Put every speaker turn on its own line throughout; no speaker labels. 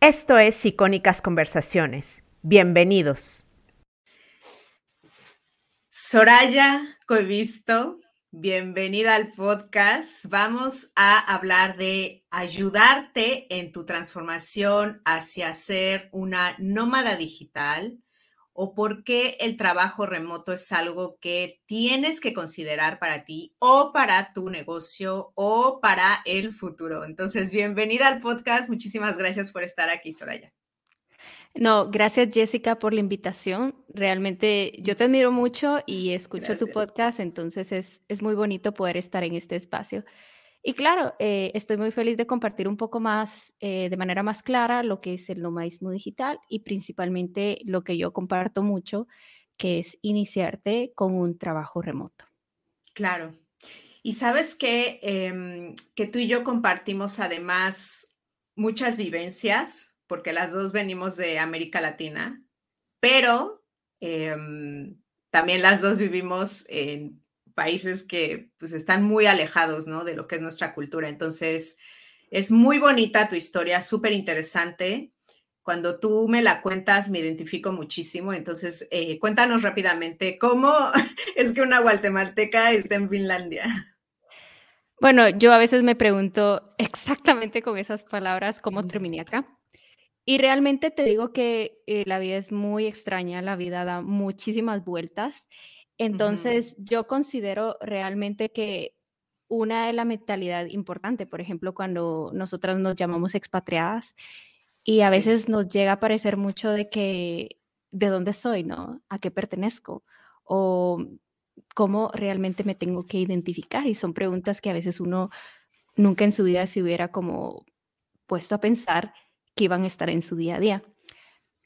Esto es Icónicas Conversaciones. Bienvenidos. Soraya Coevisto, bienvenida al podcast. Vamos a hablar de ayudarte en tu transformación hacia ser una nómada digital o por qué el trabajo remoto es algo que tienes que considerar para ti o para tu negocio o para el futuro. Entonces, bienvenida al podcast. Muchísimas gracias por estar aquí, Soraya.
No, gracias Jessica por la invitación. Realmente yo te admiro mucho y escucho tu podcast, entonces es, es muy bonito poder estar en este espacio. Y claro, eh, estoy muy feliz de compartir un poco más, eh, de manera más clara, lo que es el nomadismo digital y principalmente lo que yo comparto mucho, que es iniciarte con un trabajo remoto.
Claro. Y sabes que, em, que tú y yo compartimos además muchas vivencias, porque las dos venimos de América Latina, pero em, también las dos vivimos en países que pues están muy alejados, ¿no? De lo que es nuestra cultura. Entonces, es muy bonita tu historia, súper interesante. Cuando tú me la cuentas, me identifico muchísimo. Entonces, eh, cuéntanos rápidamente cómo es que una guatemalteca está en Finlandia.
Bueno, yo a veces me pregunto exactamente con esas palabras cómo terminé acá. Y realmente te digo que eh, la vida es muy extraña, la vida da muchísimas vueltas entonces, yo considero realmente que una de la mentalidad importante, por ejemplo, cuando nosotras nos llamamos expatriadas y a veces nos llega a parecer mucho de que, ¿de dónde soy, no? ¿A qué pertenezco? O cómo realmente me tengo que identificar. Y son preguntas que a veces uno nunca en su vida se hubiera como puesto a pensar que iban a estar en su día a día.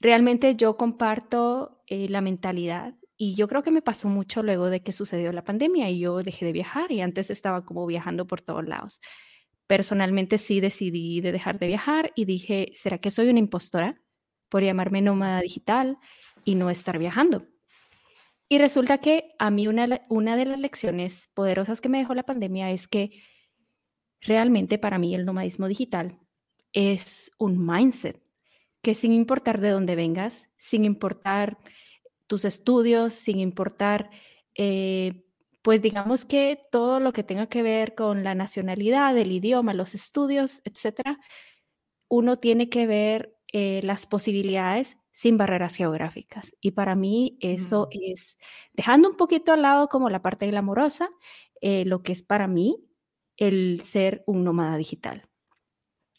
Realmente yo comparto eh, la mentalidad y yo creo que me pasó mucho luego de que sucedió la pandemia y yo dejé de viajar y antes estaba como viajando por todos lados. Personalmente sí decidí de dejar de viajar y dije, ¿será que soy una impostora por llamarme nómada digital y no estar viajando? Y resulta que a mí una, una de las lecciones poderosas que me dejó la pandemia es que realmente para mí el nomadismo digital es un mindset que sin importar de dónde vengas, sin importar tus estudios, sin importar, eh, pues digamos que todo lo que tenga que ver con la nacionalidad, el idioma, los estudios, etcétera, uno tiene que ver eh, las posibilidades sin barreras geográficas. Y para mí eso es, dejando un poquito al lado como la parte glamorosa, eh, lo que es para mí el ser un nómada digital.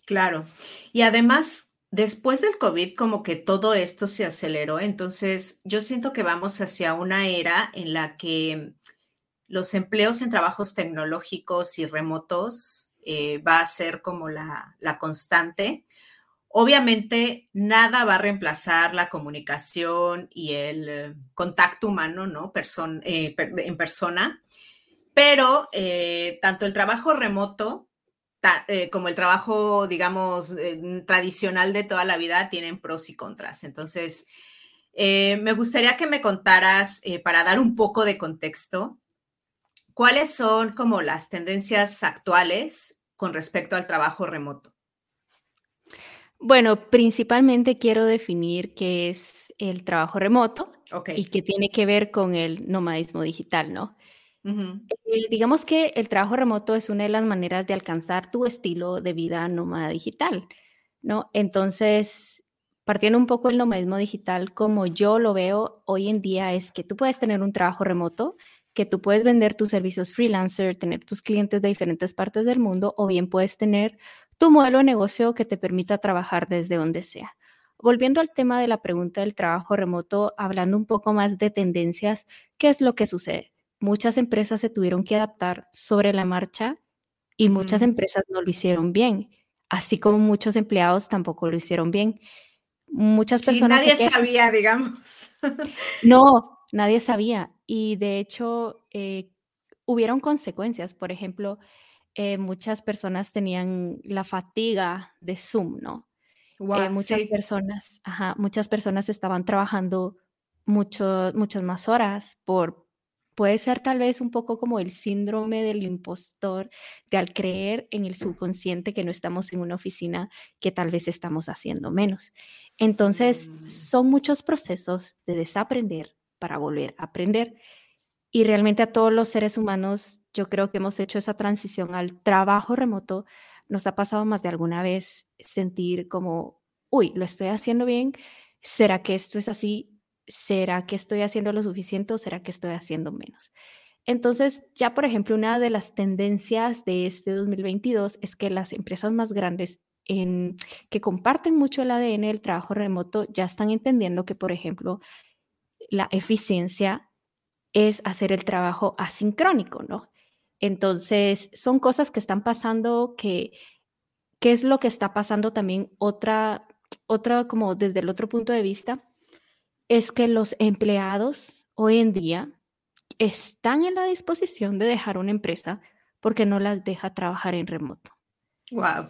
Claro. Y además, Después del COVID, como que todo esto se aceleró, entonces yo siento que vamos hacia una era en la que los empleos en trabajos tecnológicos y remotos eh, va a ser como la, constante. Obviamente, nada va a reemplazar la comunicación y el eh, contacto humano, ¿no? Eh, en persona, pero tanto el trabajo remoto eh, como el trabajo, digamos, eh, tradicional de toda la vida, tienen pros y contras. Entonces, eh, me gustaría que me contaras, para dar un poco de contexto, cuáles son como las tendencias actuales con respecto al trabajo remoto.
Bueno, principalmente quiero definir qué es el trabajo remoto y qué tiene que ver con el nomadismo digital, ¿no? Digamos que el trabajo remoto es una de las maneras de alcanzar tu estilo de vida nómada digital, ¿no? Entonces, partiendo un poco del nomadismo digital, como yo lo veo hoy en día, es que tú puedes tener un trabajo remoto, que tú puedes vender tus servicios freelancer, tener tus clientes de diferentes partes del mundo, o bien puedes tener tu modelo de negocio que te permita trabajar desde donde sea. Volviendo al tema de la pregunta del trabajo remoto, hablando un poco más de tendencias, ¿qué es lo que sucede? Muchas empresas se tuvieron que adaptar sobre la marcha y muchas empresas no lo hicieron bien, así como muchos empleados tampoco lo hicieron bien. Muchas personas...
nadie sabía, digamos.
no, nadie sabía. Y de hecho, eh, hubieron consecuencias. Por ejemplo, eh, muchas personas tenían la fatiga de Zoom, ¿no? Eh, muchas personas, muchas personas estaban trabajando mucho, muchas más horas por Puede ser tal vez un poco como el síndrome del impostor, de al creer en el subconsciente que no estamos en una oficina, que tal vez estamos haciendo menos. Entonces, mm. son muchos procesos de desaprender para volver a aprender. Y realmente a todos los seres humanos, yo creo que hemos hecho esa transición al trabajo remoto. Nos ha pasado más de alguna vez sentir como, uy, lo estoy haciendo bien. ¿Será que esto es así? ¿Será que estoy haciendo lo suficiente o será que estoy haciendo menos? Entonces, ya por ejemplo, una de las tendencias de este 2022 es que las empresas más grandes que comparten mucho el ADN del trabajo remoto ya están entendiendo que, por ejemplo, la eficiencia es hacer el trabajo asincrónico, ¿no? Entonces, son cosas que están pasando que, ¿qué es lo que está pasando también? Otra, otra como desde el otro punto de vista, es que los empleados hoy en día están en la disposición de dejar una empresa porque no las deja trabajar en remoto.
Wow.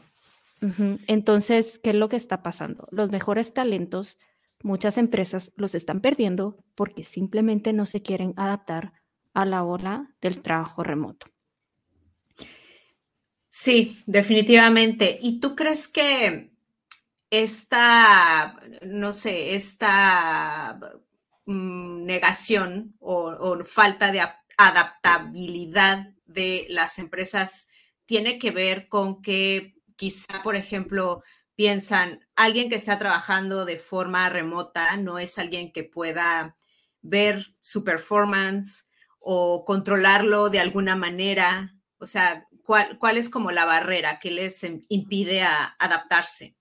Entonces, ¿qué es lo que está pasando? Los mejores talentos, muchas empresas los están perdiendo porque simplemente no se quieren adaptar a la ola del trabajo remoto.
Sí, definitivamente. ¿Y tú crees que esta, no sé, esta mm, negación o, falta de adaptabilidad de las empresas tiene que ver con que quizá, por ejemplo, piensan, alguien que está trabajando de forma remota no es alguien que pueda ver su performance o controlarlo de alguna manera. O sea, ¿cuál, cuál es como la barrera que les impide adaptarse?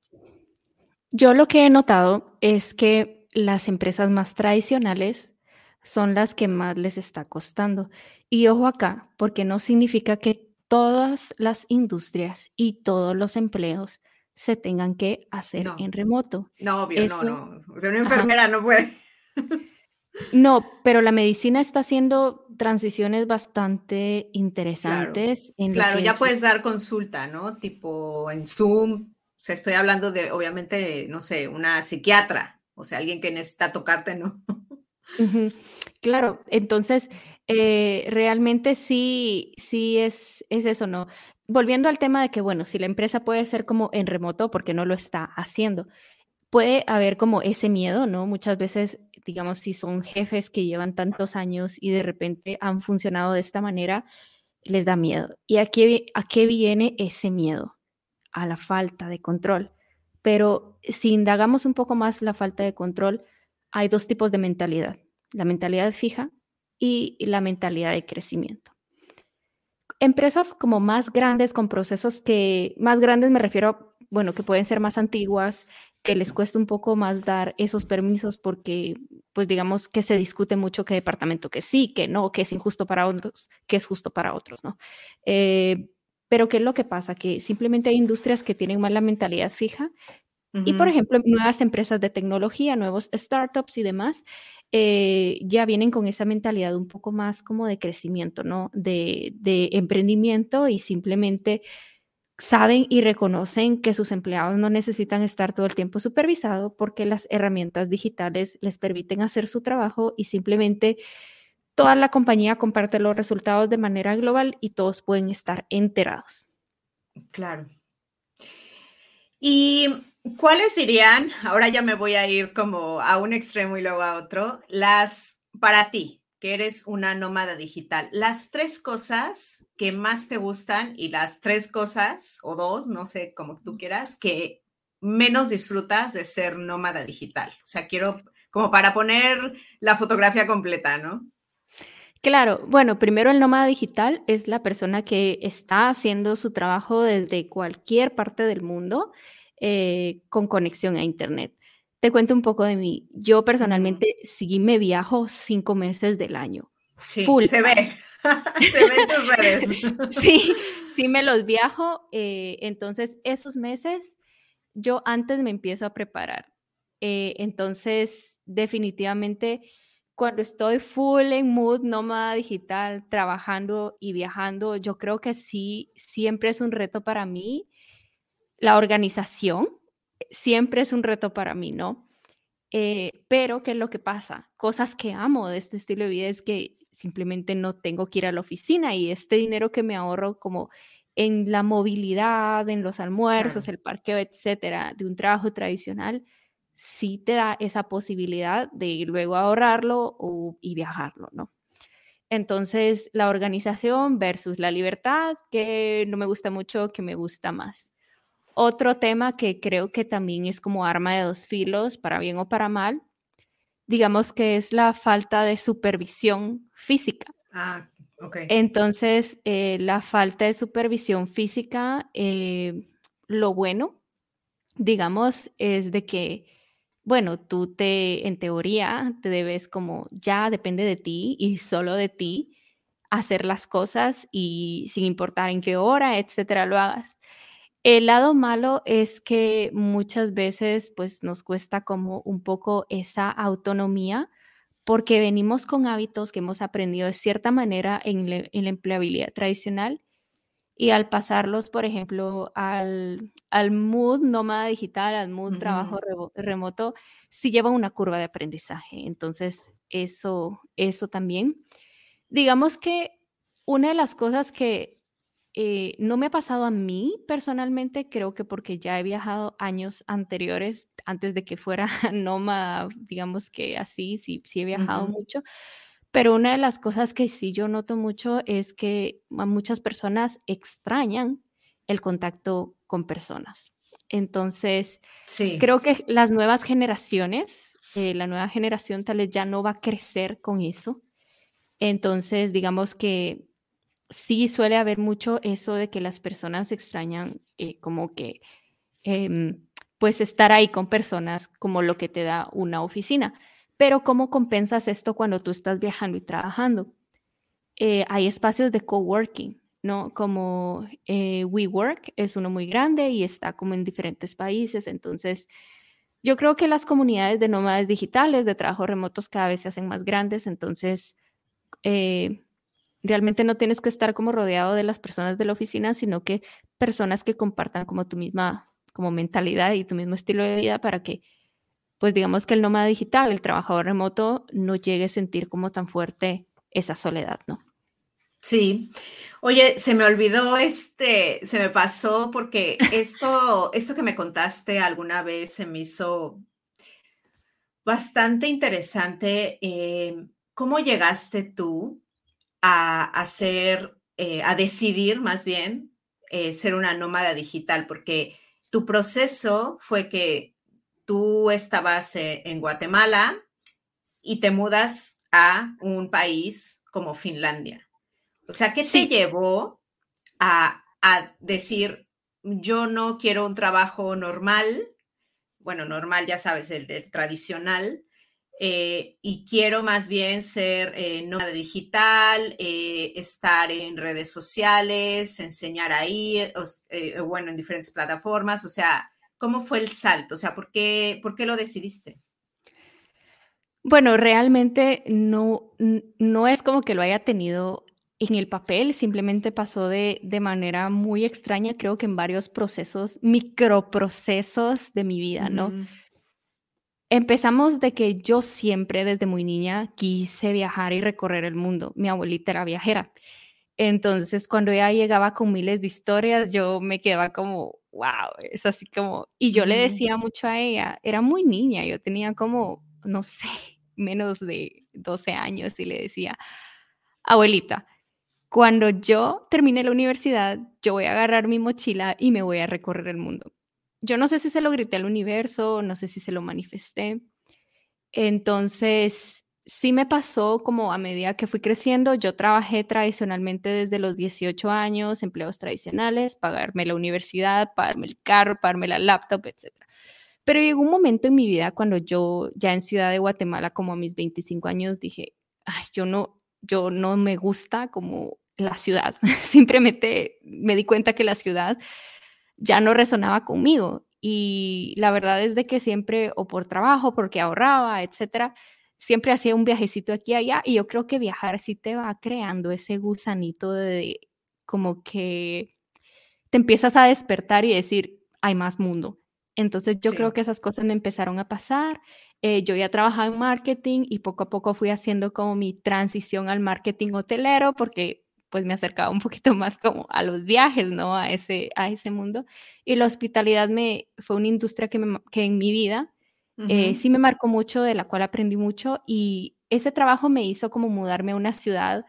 Yo lo que he notado es que las empresas más tradicionales son las que más les está costando. Y ojo acá, porque no significa que todas las industrias y todos los empleos se tengan que hacer en remoto.
No, obvio, no, no. O sea, una enfermera no puede.
No, pero la medicina está haciendo transiciones bastante interesantes.
Claro, claro ya puedes dar consulta, ¿no? Tipo en Zoom, sea, estoy hablando de, obviamente, no sé, una psiquiatra, o sea, alguien que necesita tocarte, ¿no?
Claro, entonces, eh, realmente sí, sí es, es eso, ¿no? Volviendo al tema de que, bueno, si la empresa puede ser como en remoto, porque no lo está haciendo, puede haber como ese miedo, ¿no? Muchas veces, digamos, si son jefes que llevan tantos años y de repente han funcionado de esta manera, les da miedo. ¿Y a qué, a qué viene ese miedo? A la falta de control. Pero si indagamos un poco más la falta de control, hay dos tipos de mentalidad, la mentalidad fija y la mentalidad de crecimiento. Empresas como más grandes, con procesos que, más grandes me refiero, bueno, que pueden ser más antiguas, que les cuesta un poco más dar esos permisos porque, pues digamos que se discute mucho qué departamento que sí, que no, que es injusto para otros, que es justo para otros, ¿no? Eh, pero ¿qué es lo que pasa? Que simplemente hay industrias que tienen más la mentalidad fija y, por ejemplo, nuevas empresas de tecnología, nuevos startups y demás, eh, ya vienen con esa mentalidad un poco más como de crecimiento, ¿no? De, de, emprendimiento y simplemente saben y reconocen que sus empleados no necesitan estar todo el tiempo supervisados porque las herramientas digitales les permiten hacer su trabajo y simplemente toda la compañía comparte los resultados de manera global y todos pueden estar enterados.
Claro. ¿Y cuáles dirían, ahora ya me voy a ir como a un extremo y luego a otro, las, para ti, que eres una nómada digital, las tres cosas que más te gustan y las tres cosas, o dos, no sé, como tú quieras, que menos disfrutas de ser nómada digital? O sea, quiero como para poner la fotografía completa, ¿no?
Claro, bueno, primero el nómada digital es la persona que está haciendo su trabajo desde cualquier parte del mundo eh, con conexión a Internet. Te cuento un poco de mí. Yo personalmente sí me viajo cinco meses del año.
Sí, se ve. se ve en tus redes.
sí, sí me los viajo. Eh, entonces, esos meses yo antes me empiezo a preparar. Eh, entonces, definitivamente cuando estoy full en mood nómada digital, trabajando y viajando, yo creo que sí, siempre es un reto para mí. La organización siempre es un reto para mí, ¿no? Eh, pero, ¿qué es lo que pasa? Cosas que amo de este estilo de vida es que simplemente no tengo que ir a la oficina y este dinero que me ahorro como en la movilidad, en los almuerzos, el parqueo, etcétera, de un trabajo tradicional, sí te da esa posibilidad de luego ahorrarlo y viajarlo, ¿no? Entonces, la organización versus la libertad, que no me gusta mucho, que me gusta más. Otro tema que creo que también es como arma de dos filos, para bien o para mal, digamos que es la falta de supervisión física.
Ah, ok.
Entonces, eh, la falta de supervisión física, eh, lo bueno, digamos, es de que bueno, tú te, en teoría, te debes como, ya depende de ti y solo de ti hacer las cosas y sin importar en qué hora, etcétera, lo hagas. El lado malo es que muchas veces pues nos cuesta como un poco esa autonomía porque venimos con hábitos que hemos aprendido de cierta manera en, en la empleabilidad tradicional y al pasarlos, por ejemplo, al, al mood nómada digital, al mood trabajo remoto, sí lleva una curva de aprendizaje. Entonces, eso, eso también. Digamos que una de las cosas que eh, no me ha pasado a mí personalmente, creo que porque ya he viajado años anteriores, antes de que fuera nómada, digamos que así, sí, sí he viajado mucho, pero una de las cosas que sí yo noto mucho es que muchas personas extrañan el contacto con personas. Entonces, creo que las nuevas generaciones, eh, la nueva generación tal vez ya no va a crecer con eso. Entonces, digamos que sí suele haber mucho eso de que las personas extrañan eh, como que, em, pues, estar ahí con personas como lo que te da una oficina. Pero ¿cómo compensas esto cuando tú estás viajando y trabajando? Eh, hay espacios de coworking, ¿no? Como eh, WeWork es uno muy grande y está como en diferentes países. Entonces, yo creo que las comunidades de nómadas digitales, de trabajo remotos, cada vez se hacen más grandes. Entonces, eh, realmente no tienes que estar como rodeado de las personas de la oficina, sino que personas que compartan como tu misma como mentalidad y tu mismo estilo de vida para que pues digamos que el nómada digital, el trabajador remoto, no llegue a sentir como tan fuerte esa soledad, ¿no?
Sí. Oye, se me olvidó este, se me pasó porque esto, esto que me contaste alguna vez se me hizo bastante interesante. Eh, ¿Cómo llegaste tú a hacer, eh, a decidir más bien eh, ser una nómada digital? Porque tu proceso fue que tú estabas eh, en Guatemala y te mudas a un país como Finlandia. O sea, ¿qué te llevó a, decir, yo no quiero un trabajo normal, bueno, normal ya sabes, el, tradicional, eh, y quiero más bien ser eh, nómada digital, estar en redes sociales, enseñar ahí, bueno, en diferentes plataformas, o sea, ¿Cómo fue el salto? O sea, ¿por qué, por qué lo decidiste?
Bueno, realmente no, no es como que lo haya tenido en el papel, simplemente pasó de, de manera muy extraña, creo que en varios procesos, microprocesos de mi vida, ¿no? Empezamos de que yo siempre desde muy niña quise viajar y recorrer el mundo. Mi abuelita era viajera. Entonces, cuando ella llegaba con miles de historias, yo me quedaba como, wow, es así como, y yo le decía mucho a ella, era muy niña, yo tenía como, no sé, menos de 12 años y le decía, abuelita, cuando yo termine la universidad, yo voy a agarrar mi mochila y me voy a recorrer el mundo. Yo no sé si se lo grité al universo, no sé si se lo manifesté. Entonces, sí me pasó como a medida que fui creciendo, yo trabajé tradicionalmente desde los 18 años, empleos tradicionales, pagarme la universidad, pagarme el carro, pagarme la laptop, etc. Pero llegó un momento en mi vida cuando yo ya en Ciudad de Guatemala, como a mis 25 años, dije, ay, yo no, yo no me gusta como la ciudad. Simplemente me di cuenta que la ciudad ya no resonaba conmigo. Y la verdad es de que siempre, o por trabajo, porque ahorraba, etcétera, siempre hacía un viajecito aquí y allá y yo creo que viajar sí te va creando ese gusanito de como que te empiezas a despertar y decir, hay más mundo. Entonces yo creo que esas cosas me empezaron a pasar. Eh, yo ya trabajaba en marketing y poco a poco fui haciendo como mi transición al marketing hotelero porque pues me acercaba un poquito más como a los viajes, ¿no? A ese, a ese mundo. Y la hospitalidad me, fue una industria que, que en mi vida eh, sí me marcó mucho, de la cual aprendí mucho y ese trabajo me hizo como mudarme a una ciudad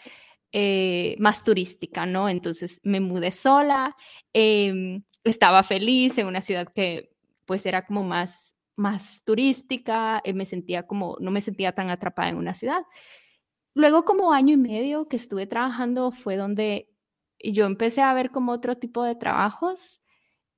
eh, más turística, ¿no? Entonces me mudé sola, em, estaba feliz en una ciudad que pues era como más, más turística, eh, me sentía como, no me sentía tan atrapada en una ciudad. Luego como año y medio que estuve trabajando fue donde yo empecé a ver como otro tipo de trabajos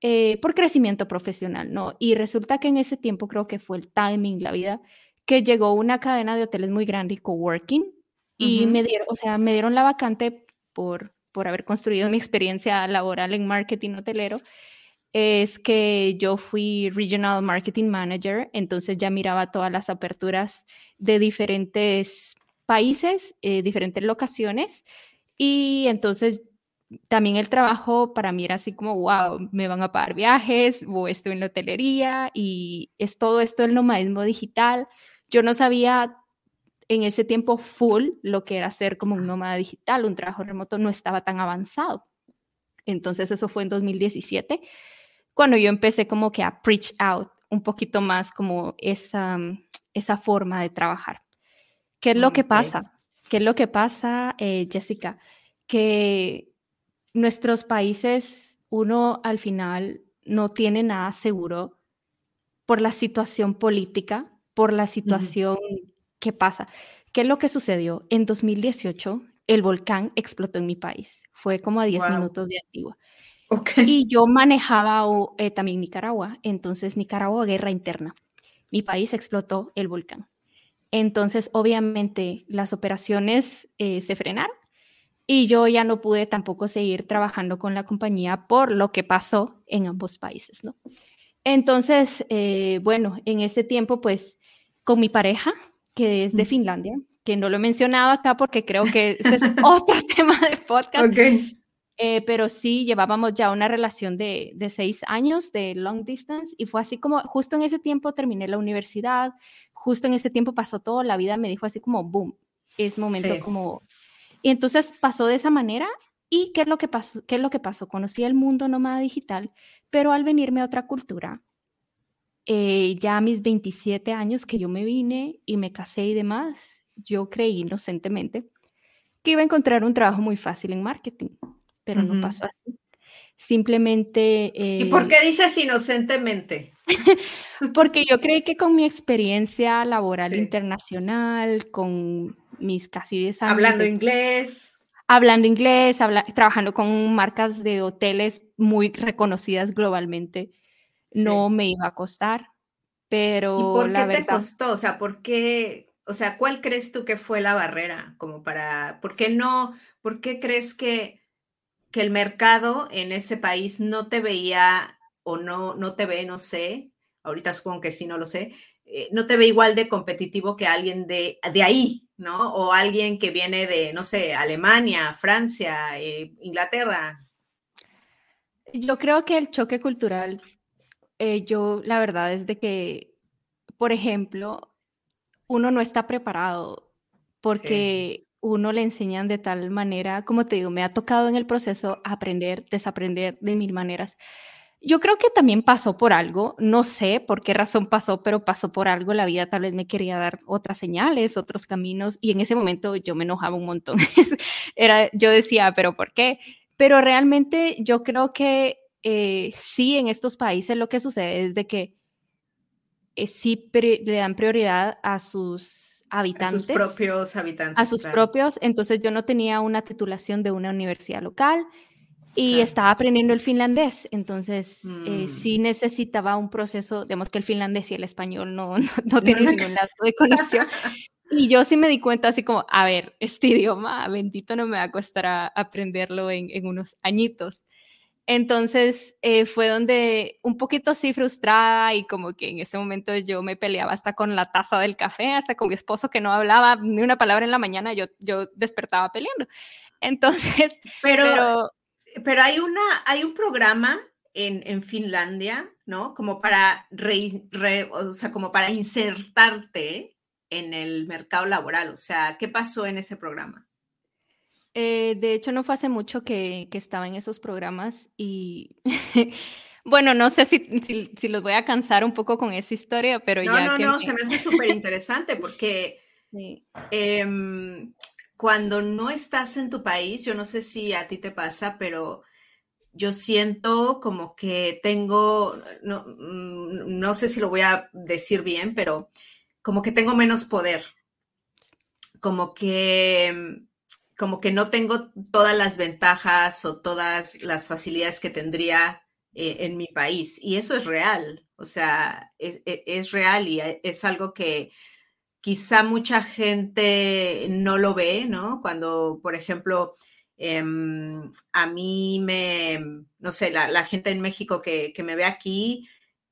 eh, por crecimiento profesional, ¿no? Y resulta que en ese tiempo creo que fue el timing, la vida, que llegó una cadena de hoteles muy grande y coworking y me dieron, o sea, me dieron la vacante por, por haber construido mi experiencia laboral en marketing hotelero es que yo fui Regional Marketing Manager, entonces ya miraba todas las aperturas de diferentes países, eh, diferentes locaciones, y entonces también el trabajo para mí era así como, wow, me van a pagar viajes, o estoy en la hotelería, y es todo esto el nomadismo digital. Yo no sabía en ese tiempo full lo que era ser como un nómada digital, un trabajo remoto no estaba tan avanzado. Entonces eso fue en 2017 cuando yo empecé como que a preach out un poquito más como esa, esa forma de trabajar. ¿Qué es lo que pasa? ¿Qué es lo que pasa, eh, Jessica? Que nuestros países, uno al final no tiene nada seguro por la situación política, por la situación que pasa. ¿Qué es lo que sucedió? En 2018, el volcán explotó en mi país. Fue como a 10 minutos de Antigua. Y yo manejaba eh, también Nicaragua, entonces Nicaragua, guerra interna. Mi país explotó el volcán. Entonces, obviamente, las operaciones eh, se frenaron y yo ya no pude tampoco seguir trabajando con la compañía por lo que pasó en ambos países, ¿no? Entonces, eh, bueno, en ese tiempo, pues, con mi pareja, que es de Finlandia, que no lo he mencionado acá porque creo que ese es otro tema de podcast. Okay. Eh, pero sí llevábamos ya una relación de, de, seis años de long distance y fue así como, justo en ese tiempo terminé la universidad, justo en ese tiempo pasó todo, la vida me dijo así como, boom, es momento como... Y entonces pasó de esa manera y ¿qué es lo que pasó? ¿Qué es lo que pasó? Conocí el mundo nómada digital, pero al venirme a otra cultura, eh, ya a mis 27 años que yo me vine y me casé y demás, yo creí inocentemente que iba a encontrar un trabajo muy fácil en marketing pero no pasó así. Simplemente...
¿Y por eh, qué dices inocentemente?
porque yo creí que con mi experiencia laboral internacional, con mis casi 10
años... Hablando inglés.
Hablando inglés, trabajando con marcas de hoteles muy reconocidas globalmente, no me iba a costar. Pero
¿Y por qué te costó? O sea, ¿por qué? O sea, ¿cuál crees tú que fue la barrera? Como para, ¿por qué no? ¿Por qué crees que que el mercado en ese país no te veía o no, no te ve, no sé, ahorita supongo que sí, no lo sé, eh, no te ve igual de competitivo que alguien de, de ahí, ¿no? O alguien que viene de, no sé, Alemania, Francia, eh, Inglaterra.
Yo creo que el choque cultural, eh, yo la verdad es de que, por ejemplo, uno no está preparado porque uno le enseñan de tal manera, como te digo, me ha tocado en el proceso aprender, desaprender de mil maneras. Yo creo que también pasó por algo, no sé por qué razón pasó, pero pasó por algo, la vida tal vez me quería dar otras señales, otros caminos, y en ese momento yo me enojaba un montón. Era, yo decía, pero ¿por qué? Pero realmente yo creo que eh, sí, en estos países lo que sucede es de que eh, sí le dan prioridad a sus habitantes.
A sus propios habitantes.
A sus propios. Entonces yo no tenía una titulación de una universidad local y estaba aprendiendo el finlandés. Entonces eh, sí mm. necesitaba un proceso, digamos que el finlandés y el español no, no, tienen ningún lazo de conexión. Y yo sí me di cuenta así como, a ver, este idioma bendito no me va a costar aprenderlo en, en unos añitos. Entonces eh, fue donde un poquito así frustrada y como que en ese momento yo me peleaba hasta con la taza del café, hasta con mi esposo que no hablaba ni una palabra en la mañana, yo, yo despertaba peleando. Entonces,
pero, pero, hay, una, hay un programa en, Finlandia, ¿no? Como para, o sea, como para insertarte en el mercado laboral. O sea, ¿qué pasó en ese programa?
Eh, de hecho, no fue hace mucho que, estaba en esos programas y bueno, no sé si, si, los voy a cansar un poco con esa historia, pero
no,
ya...
No, no, no, se me hace súper interesante porque em, cuando no estás en tu país, yo no sé si a ti te pasa, pero yo siento como que tengo, no, mm, sé si lo voy a decir bien, pero como que tengo menos poder, como que, como que no tengo todas las ventajas o todas las facilidades que tendría eh, en mi país. Y eso es real, o sea, es, e, es real y es algo que quizá mucha gente no lo ve, ¿no? Cuando, por ejemplo, Em, a mí me, no sé, la, gente en México que, me ve aquí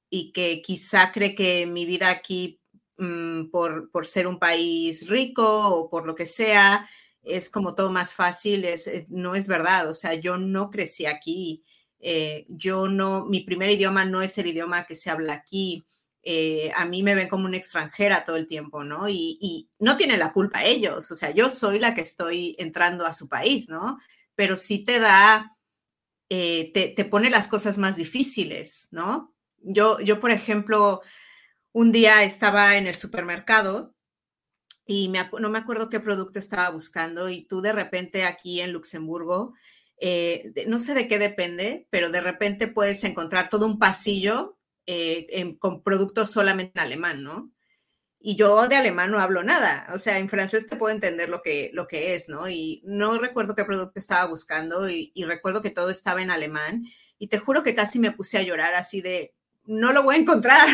y que quizá cree que mi vida aquí, mm, por, ser un país rico o por lo que sea, es como todo más fácil, es, eh, no es verdad. O sea, yo no crecí aquí. Eh, yo no, mi primer idioma no es el idioma que se habla aquí. Eh, a mí me ven como una extranjera todo el tiempo, ¿no? Y, no tienen la culpa ellos, o sea, yo soy la que estoy entrando a su país, ¿no? Pero sí te da, eh, te, pone las cosas más difíciles, ¿no? Yo, yo, por ejemplo, un día estaba en el supermercado y no me acuerdo qué producto estaba buscando y tú de repente aquí en Luxemburgo, eh, no sé de qué depende, pero de repente puedes encontrar todo un pasillo eh, con productos solamente en alemán, ¿no? Y yo de alemán no hablo nada, o sea, en francés te puedo entender lo que, lo que es, ¿no? Y no recuerdo qué producto estaba buscando y, recuerdo que todo estaba en alemán y te juro que casi me puse a llorar así de, no lo voy a encontrar.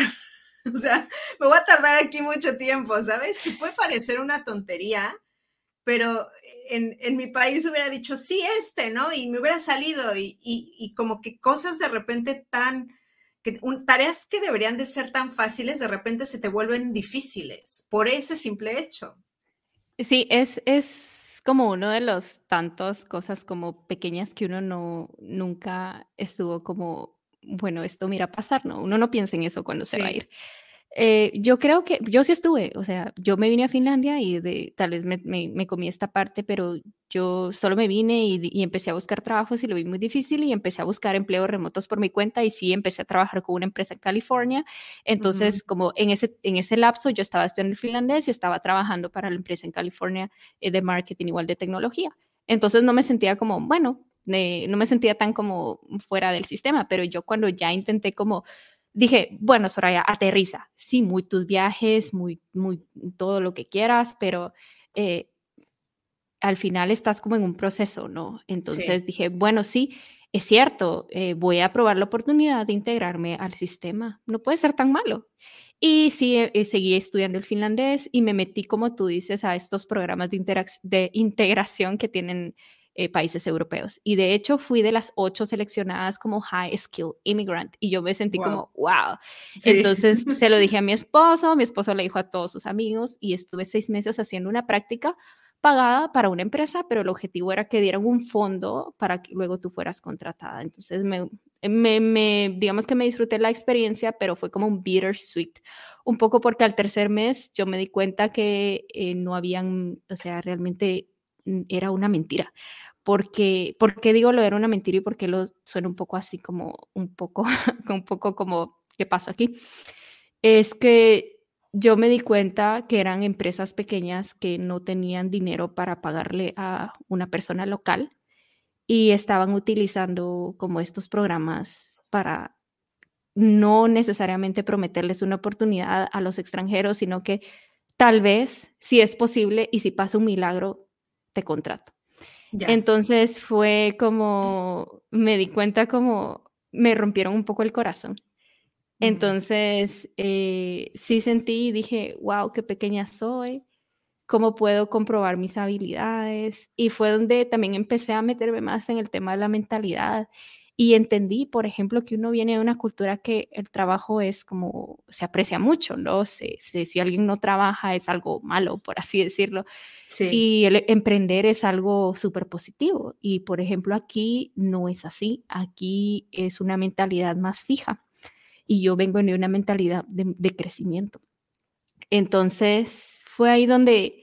o sea, me voy a tardar aquí mucho tiempo, ¿sabes? Que puede parecer una tontería, pero en, en, mi país hubiera dicho, sí, este, ¿no? Y me hubiera salido y, y, y como que cosas de repente tan que tareas que deberían de ser tan fáciles de repente se te vuelven difíciles por ese simple hecho.
Sí, es, es como uno de los tantos cosas como pequeñas que uno no nunca estuvo como, bueno, esto mira pasar, ¿no? Uno no piensa en eso cuando se va a ir. Eh, yo creo que yo sí estuve, o sea, yo me vine a Finlandia y de, tal vez me, me, comí esta parte, pero yo solo me vine y, empecé a buscar trabajos y lo vi muy difícil y empecé a buscar empleos remotos por mi cuenta y sí empecé a trabajar con una empresa en California. Entonces, como en ese, en ese lapso yo estaba estudiando el finlandés y estaba trabajando para la empresa en California eh, de marketing igual de tecnología. Entonces no me sentía como, bueno, no me sentía tan como fuera del sistema, pero yo cuando ya intenté como dije, bueno, Soraya, aterriza. Sí, muy tus viajes, muy, muy todo lo que quieras, pero eh, al final estás como en un proceso, ¿no? Entonces dije, bueno, sí, es cierto, eh, voy a probar la oportunidad de integrarme al sistema. No puede ser tan malo. Y sí, eh, seguí estudiando el finlandés y me metí, como tú dices, a estos programas de, de integración que tienen eh, países europeos. Y de hecho fui de las ocho seleccionadas como High Skill Immigrant y yo me sentí como, wow. Entonces se lo dije a mi esposo, mi esposo le dijo a todos sus amigos y estuve seis meses haciendo una práctica pagada para una empresa, pero el objetivo era que dieran un fondo para que luego tú fueras contratada. Entonces, me, me, digamos que me disfruté la experiencia, pero fue como un bittersweet, un poco porque al tercer mes yo me di cuenta que eh, no habían, o sea, realmente mm, era una mentira porque, ¿por qué digo lo era una mentira y por qué lo suena un poco así como, un poco, un poco como, ¿qué pasa aquí? Es que yo me di cuenta que eran empresas pequeñas que no tenían dinero para pagarle a una persona local y estaban utilizando como estos programas para no necesariamente prometerles una oportunidad a los extranjeros, sino que tal vez, si es posible y si pasa un milagro, te contrato. Entonces fue como, me di cuenta como me rompieron un poco el corazón. Entonces, eh, sí sentí y dije, wow, qué pequeña soy, cómo puedo comprobar mis habilidades. Y fue donde también empecé a meterme más en el tema de la mentalidad Y entendí, por ejemplo, que uno viene de una cultura que el trabajo es como, se aprecia mucho, ¿no? Se, si alguien no trabaja es algo malo, por así decirlo. Y el emprender es algo súper positivo. Y, por ejemplo, aquí no es así. Aquí es una mentalidad más fija. Y yo vengo de una mentalidad de crecimiento. Entonces, fue ahí donde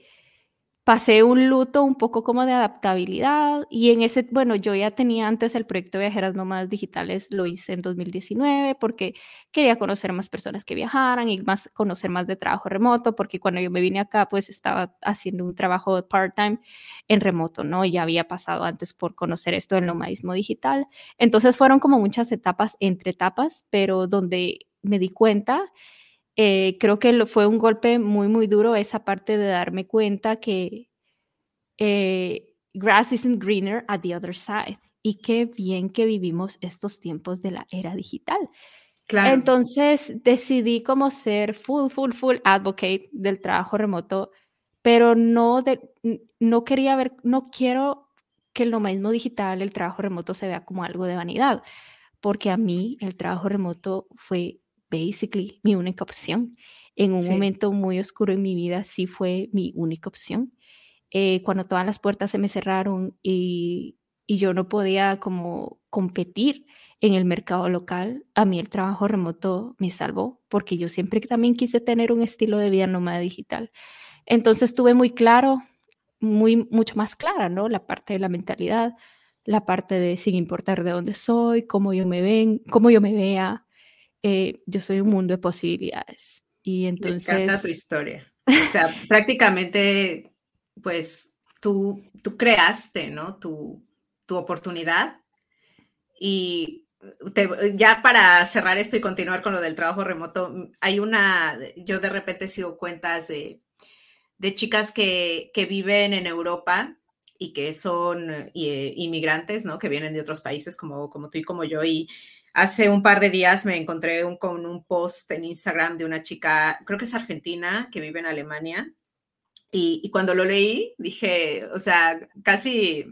pasé un luto un poco como de adaptabilidad y en ese, bueno, yo ya tenía antes el proyecto Viajeras Nómadas Digitales, lo hice en 2019 porque quería conocer más personas que viajaran y más conocer más de trabajo remoto, porque cuando yo me vine acá, pues estaba haciendo un trabajo part-time en remoto, ¿no? Ya había pasado antes por conocer esto del nomadismo digital. Entonces fueron como muchas etapas entre etapas, pero donde me di cuenta eh, creo que fue un golpe muy, muy duro esa parte de darme cuenta que eh, grass isn't greener at the other side. Y qué bien que vivimos estos tiempos de la era digital. Claro. Entonces decidí como ser full, full, full advocate del trabajo remoto, pero no, de, no quería ver, no quiero que el nomadismo digital, el trabajo remoto se vea como algo de vanidad, porque a mí el trabajo remoto fue basically mi única opción. En un momento muy oscuro en mi vida sí fue mi única opción. Eh, cuando todas las puertas se me cerraron y, y yo no podía como competir en el mercado local, a mí el trabajo remoto me salvó porque yo siempre también quise tener un estilo de vida nómada digital. Entonces tuve muy claro, muy, mucho más clara, ¿no? La parte de la mentalidad, la parte de sin importar de dónde soy, cómo yo me ven, cómo yo me vea, eh, yo soy un mundo de posibilidades. Y entonces...
Me encanta tu historia. O sea, prácticamente, pues tú, tú creaste, ¿no? Tu, tu oportunidad. Y ya para cerrar esto y continuar con lo del trabajo remoto, hay una, yo de repente sigo cuentas de, de chicas que, que, viven en Europa y que son eh, inmigrantes, ¿no? Que vienen de otros países como, como tú y como yo y Hace un par de días me encontré con un post en Instagram de una chica, creo que es argentina, que vive en Alemania. Y, cuando lo leí, dije, o sea, casi,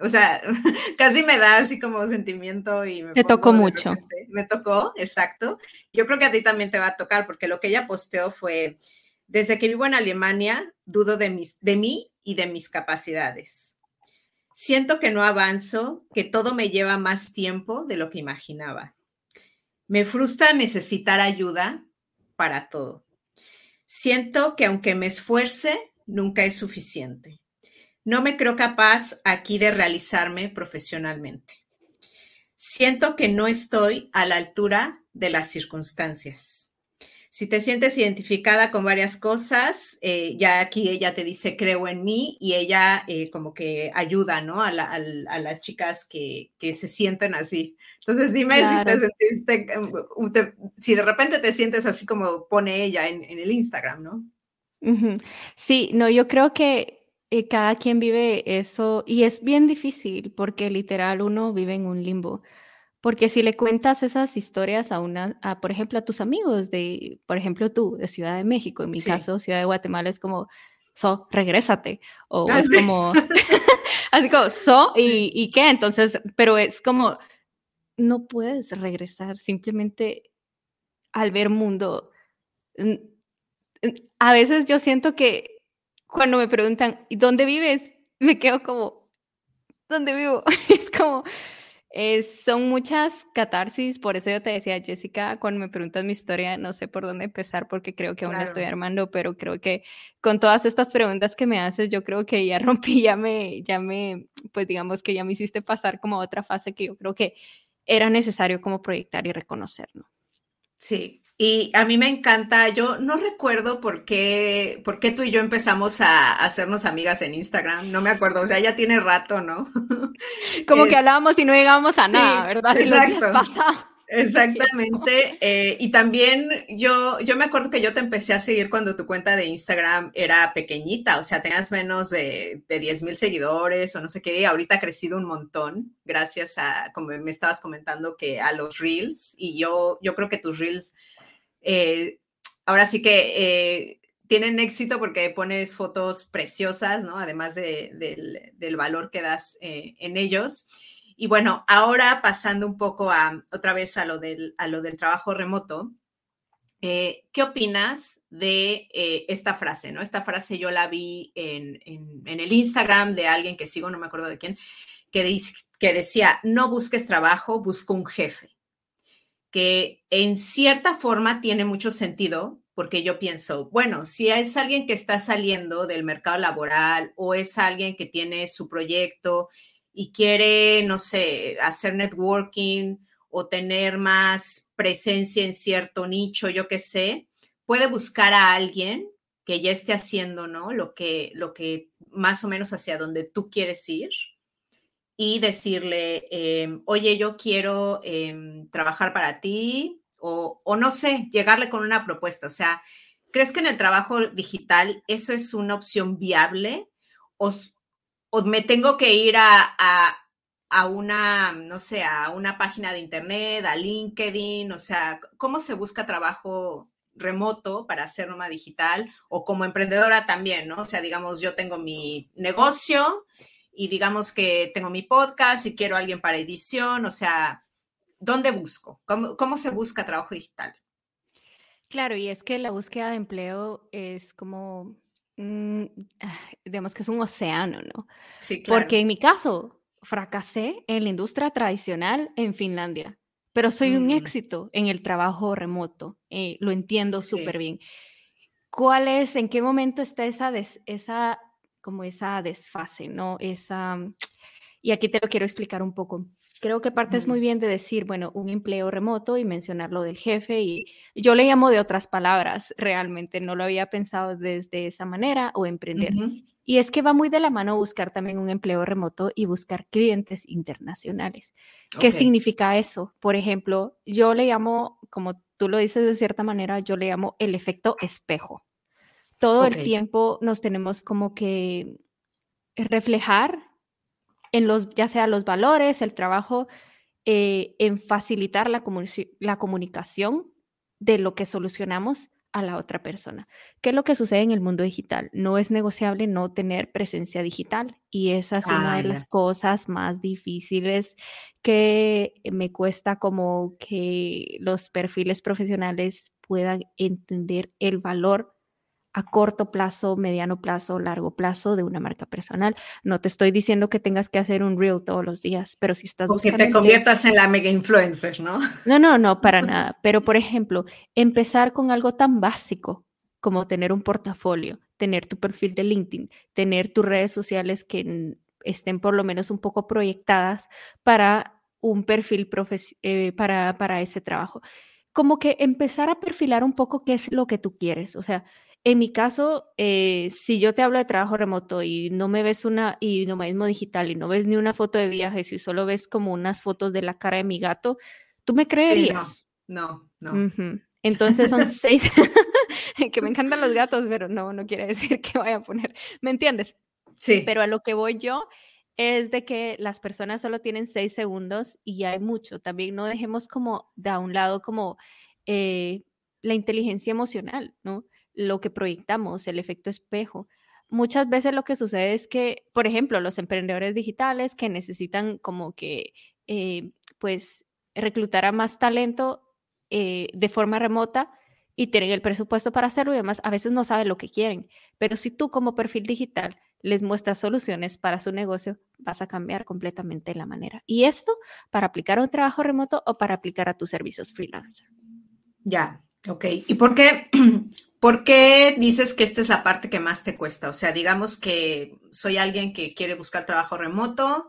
o sea, casi me da así como sentimiento y me...
Te tocó mucho.
me tocó, exacto. Yo creo que a ti también te va a tocar, porque lo que ella posteó fue, desde que vivo en Alemania, dudo de, mis, de mí y de mis capacidades. Siento que no avanzo, que todo me lleva más tiempo de lo que imaginaba. Me frustra necesitar ayuda para todo. Siento que aunque me esfuerce, nunca es suficiente. No me creo capaz aquí de realizarme profesionalmente. Siento que no estoy a la altura de las circunstancias. Si te sientes identificada con varias cosas, eh, ya aquí ella te dice creo en mí y ella eh, como que ayuda, ¿no? A, las chicas que, se sienten así. Entonces dime si te sentiste, si de repente te sientes así como pone ella en, el Instagram, ¿no?
Sí, no, yo creo que eh, cada quien vive eso y es bien difícil porque literal uno vive en un limbo. Porque si le cuentas esas historias a una, a, por ejemplo, a tus amigos de, por ejemplo, tú, de Ciudad de México, en mi caso, Ciudad de Guatemala, es como, so, regrésate. O ah, es como, así como, so, ¿y, ¿y qué? Entonces, pero es como, no puedes regresar simplemente al ver mundo. A veces yo siento que cuando me preguntan, ¿y dónde vives? Me quedo como, ¿dónde vivo? es como, son muchas catarsis, por eso yo te decía, Jessica, cuando me preguntas mi historia, no sé por dónde empezar porque creo que aún la estoy armando, pero creo que con todas estas preguntas que me haces, yo creo que ya rompí, ya me, ya me, pues digamos que ya me hiciste pasar como a otra fase que yo creo que era necesario como proyectar y reconocer, ¿no?
Sí, y a mí me encanta, yo no recuerdo por qué, por qué tú y yo empezamos a hacernos amigas en Instagram, no me acuerdo, o sea, ya tiene rato, ¿no?
Como que hablábamos y no llegábamos a nada, ¿verdad?
Exacto. Exactamente. Eh, y también yo, yo me acuerdo que yo te empecé a seguir cuando tu cuenta de Instagram era pequeñita, o sea, tenías menos de, de 10 mil seguidores o no sé qué, y ahorita ha crecido un montón gracias a, como me estabas comentando, que a los reels, y yo, yo creo que tus reels, eh, ahora sí que eh, tienen éxito porque pones fotos preciosas, ¿no? Además del, valor que das en ellos. Y bueno, ahora pasando un poco a otra vez a lo del, a lo del trabajo remoto, eh, ¿qué opinas de eh, esta frase? ¿no? Esta frase yo la vi en, el Instagram de alguien que sigo, no me acuerdo de quién, que, dice, que decía, no busques trabajo, busca un jefe. Que en cierta forma tiene mucho sentido, porque yo pienso, bueno, si es alguien que está saliendo del mercado laboral o es alguien que tiene su proyecto y quiere, no sé, hacer networking o tener más presencia en cierto nicho, yo qué sé, puede buscar a alguien que ya esté haciendo, ¿no? Lo que, lo que más o menos hacia donde tú quieres ir y decirle, em, oye, yo quiero em, trabajar para ti o, o, no sé, llegarle con una propuesta. O sea, ¿crees que en el trabajo digital eso es una opción viable o, o me tengo que ir a, a, una, no sé, a una página de internet, a LinkedIn, o sea, ¿cómo se busca trabajo remoto para hacer nómada digital o como emprendedora también, ¿no? O sea, digamos, yo tengo mi negocio y digamos que tengo mi podcast y quiero a alguien para edición, o sea, ¿dónde busco? ¿Cómo, cómo se busca trabajo digital?
Claro, y es que la búsqueda de empleo es como Mm, ah, digamos que es un océano, ¿no? Sí, claro. Porque en mi caso, fracasé en la industria tradicional en Finlandia, pero soy un mm. éxito en el trabajo remoto, eh, lo entiendo súper bien. ¿Cuál es, en qué momento está esa, esa, como esa desfase, ¿no? Esa, y aquí te lo quiero explicar un poco. Creo que partes muy bien de decir, bueno, un empleo remoto y mencionar lo del jefe y yo le llamo de otras palabras, realmente no lo había pensado desde esa manera o emprender. Y es que va muy de la mano buscar también un empleo remoto y buscar clientes internacionales. ¿Qué significa eso? Por ejemplo, yo le llamo, como tú lo dices de cierta manera, yo le llamo el efecto espejo. Todo el tiempo nos tenemos como que reflejar en los, ya sea los valores, el trabajo, eh, en facilitar la, la comunicación de lo que solucionamos a la otra persona. ¿Qué es lo que sucede en el mundo digital? No es negociable no tener presencia digital y esa es una de las cosas más difíciles que me cuesta como que los perfiles profesionales puedan entender el valor a corto plazo, mediano plazo, largo plazo de una marca personal. No te estoy diciendo que tengas que hacer un reel todos los días, pero si estás...
O que te conviertas en la mega influencer, ¿no?
No, no, no, para nada. Pero, por ejemplo, empezar con algo tan básico como tener un portafolio, tener tu perfil de LinkedIn, tener tus redes sociales que estén por lo menos un poco proyectadas para un perfil eh, para, para ese trabajo. Como que empezar a perfilar un poco qué es lo que tú quieres. O sea, en mi caso, eh, si yo te hablo de trabajo remoto y no me ves una, y no mismo digital, y no ves ni una foto de viajes y solo ves como unas fotos de la cara de mi gato, ¿tú me creerías?
no, no.
Entonces son seis, que me encantan los gatos, pero no, no quiere decir que vaya a poner, ¿me entiendes?
Sí.
Pero a lo que voy yo es de que las personas solo tienen seis segundos y ya hay mucho. También no dejemos como de a un lado como eh, la inteligencia emocional, ¿no? Lo que proyectamos, el efecto espejo. Muchas veces lo que sucede es que, por ejemplo, los emprendedores digitales que necesitan como que, eh, pues, reclutar a más talento eh, de forma remota y tienen el presupuesto para hacerlo y además a veces no saben lo que quieren. Pero si tú como perfil digital les muestras soluciones para su negocio, vas a cambiar completamente la manera. Y esto para aplicar a un trabajo remoto o para aplicar a tus servicios freelancer.
Ya, ok. ¿Y por qué ¿Por qué dices que esta es la parte que más te cuesta? O sea, digamos que soy alguien que quiere buscar trabajo remoto,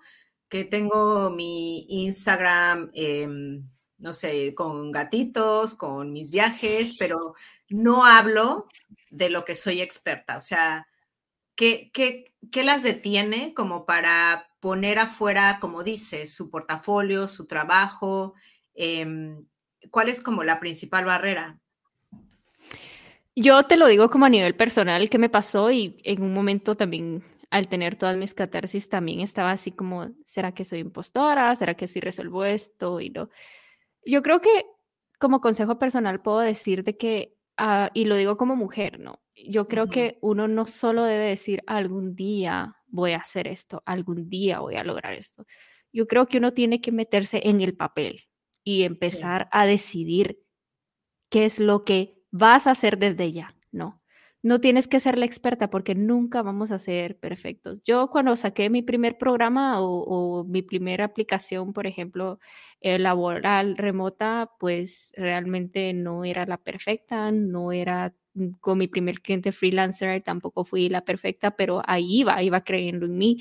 que tengo mi Instagram, em, no sé, con gatitos, con mis viajes, pero no hablo de lo que soy experta. O sea, ¿qué, qué, qué las detiene como para poner afuera, como dices, su portafolio, su trabajo? Em, ¿Cuál es como la principal barrera?
Yo te lo digo como a nivel personal que me pasó y en un momento también al tener todas mis catarsis también estaba así como, ¿será que soy impostora? ¿Será que sí resuelvo esto? Y no. Yo creo que como consejo personal puedo decir de que, ah, y lo digo como mujer, ¿no? Yo creo que uno no solo debe decir algún día voy a hacer esto, algún día voy a lograr esto. yo creo que uno tiene que meterse en el papel y empezar a decidir qué es lo que vas a hacer desde ya, ¿no? No tienes que ser la experta porque nunca vamos a ser perfectos. Yo cuando saqué mi primer programa o, mi primera aplicación, por ejemplo, eh, laboral remota, pues realmente no era la perfecta, no era mm, con mi primer cliente freelancer, tampoco fui la perfecta, pero ahí iba, iba creyendo en mí.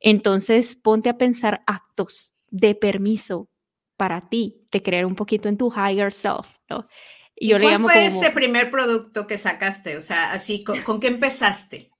Entonces, ponte a pensar actos de permiso para ti, de creer un poquito en tu higher self, ¿no?
Yo ¿Cuál fue ese primer producto que sacaste? O sea, así, ¿con, qué empezaste?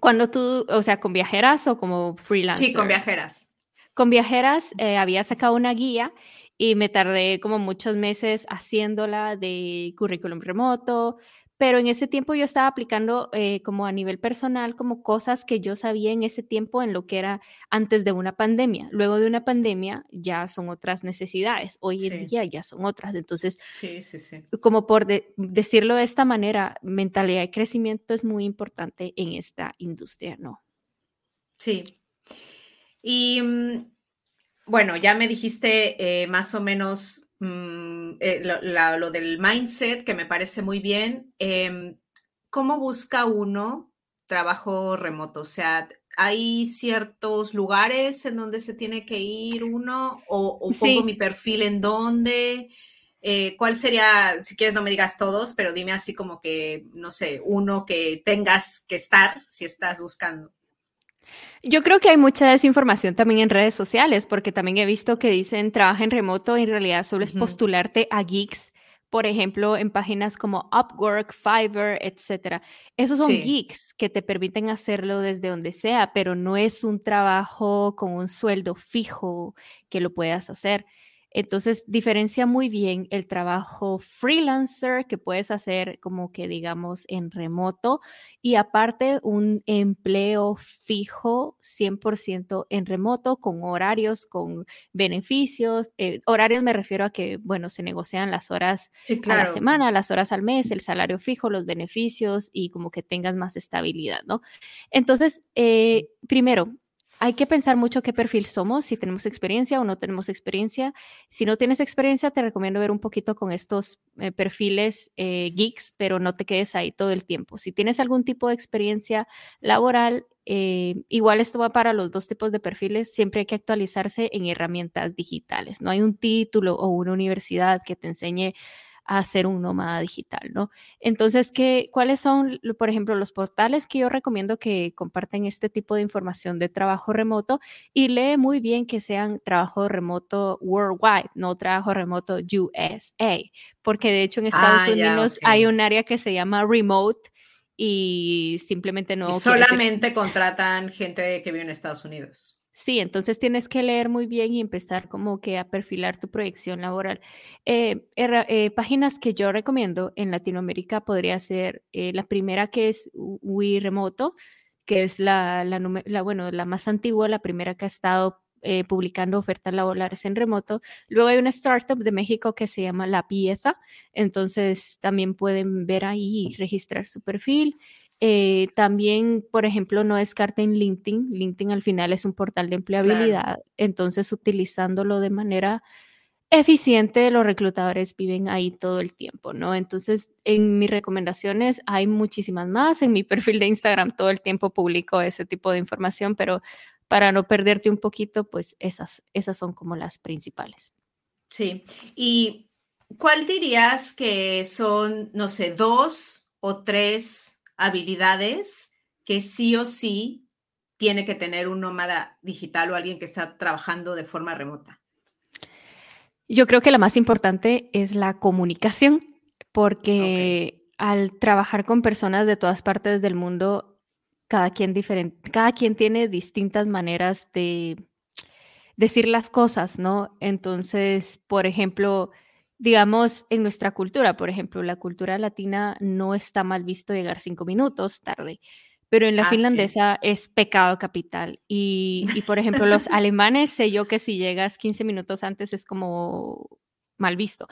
Cuando tú, o sea, con viajeras o como freelancer.
Sí, con viajeras.
Con viajeras eh, había sacado una guía y me tardé como muchos meses haciéndola de currículum remoto, pero en ese tiempo yo estaba aplicando eh, como a nivel personal, como cosas que yo sabía en ese tiempo en lo que era antes de una pandemia. Luego de una pandemia ya son otras necesidades, hoy en día ya son otras. Entonces, sí, sí, sí. como por decirlo de esta manera, mentalidad de crecimiento es muy importante en esta industria, ¿no?
Sí. Y mm, bueno, ya me dijiste eh, más o menos Mm, eh, lo, del mindset, que me parece muy bien. Em, ¿Cómo busca uno trabajo remoto? O sea, ¿hay ciertos lugares en donde se tiene que ir uno? ¿O, pongo mi perfil en dónde? Eh, ¿Cuál sería, si quieres no me digas todos, pero dime así como que, no sé, uno que tengas que estar si estás buscando?
Yo creo que hay mucha desinformación también en redes sociales, porque también he visto que dicen trabaja en remoto y en realidad solo es postularte a geeks, por ejemplo, en páginas como Upwork, Fiverr, etc. Esos son geeks que te permiten hacerlo desde donde sea, pero no es un trabajo con un sueldo fijo que lo puedas hacer. Entonces, diferencia muy bien el trabajo freelancer que puedes hacer como que digamos en remoto y aparte un empleo fijo 100% en remoto con horarios, con beneficios. Eh, horarios me refiero a que, bueno, se negocian las horas a la semana, las horas al mes, el salario fijo, los beneficios y como que tengas más estabilidad, ¿no? Entonces, eh, primero, hay que pensar mucho qué perfil somos, si tenemos experiencia o no tenemos experiencia. Si no tienes experiencia, te recomiendo ver un poquito con estos eh, perfiles eh, geeks, pero no te quedes ahí todo el tiempo. Si tienes algún tipo de experiencia laboral, eh, igual esto va para los dos tipos de perfiles, siempre hay que actualizarse en herramientas digitales. No hay un título o una universidad que te enseñe a ser un nómada digital, ¿no? Entonces, ¿qué, ¿cuáles son, por ejemplo, los portales que yo recomiendo que comparten este tipo de información de trabajo remoto? Y lee muy bien que sean trabajo remoto worldwide, no trabajo remoto USA, porque de hecho en Estados ah, Unidos hay un área que se llama remote y simplemente no...
solamente contratan gente que vive en Estados Unidos.
Sí, entonces tienes que leer muy bien y empezar como que a perfilar tu proyección laboral. Eh, eh, páginas que yo recomiendo en Latinoamérica podría ser eh, la primera que es Wii Remoto, que es la, la, bueno, la más antigua, la primera que ha estado publicando ofertas laborales en remoto. Luego hay una startup de México que se llama La Pieza, entonces también pueden ver ahí y registrar su perfil. Eh, también, por ejemplo, no descarten LinkedIn. LinkedIn al final es un portal de empleabilidad, entonces utilizándolo de manera eficiente, los reclutadores viven ahí todo el tiempo, ¿no? Entonces, en mis recomendaciones hay muchísimas más. En mi perfil de Instagram todo el tiempo publico ese tipo de información, pero para no perderte un poquito, pues esas, esas son como las principales.
Sí. ¿Y cuál dirías que son, no sé, dos o tres habilidades que sí o sí tiene que tener un nómada digital o alguien que está trabajando de forma remota?
Yo creo que la más importante es la comunicación, porque al trabajar con personas de todas partes del mundo, cada quien, diferente, cada quien tiene distintas maneras de decir las cosas, ¿no? Entonces, por ejemplo, digamos, en nuestra cultura, por ejemplo, la cultura latina no está mal visto llegar cinco minutos tarde, pero en la ah, finlandesa es pecado capital. Y, por ejemplo, los alemanes, sé yo que si llegas 15 minutos antes es como mal visto.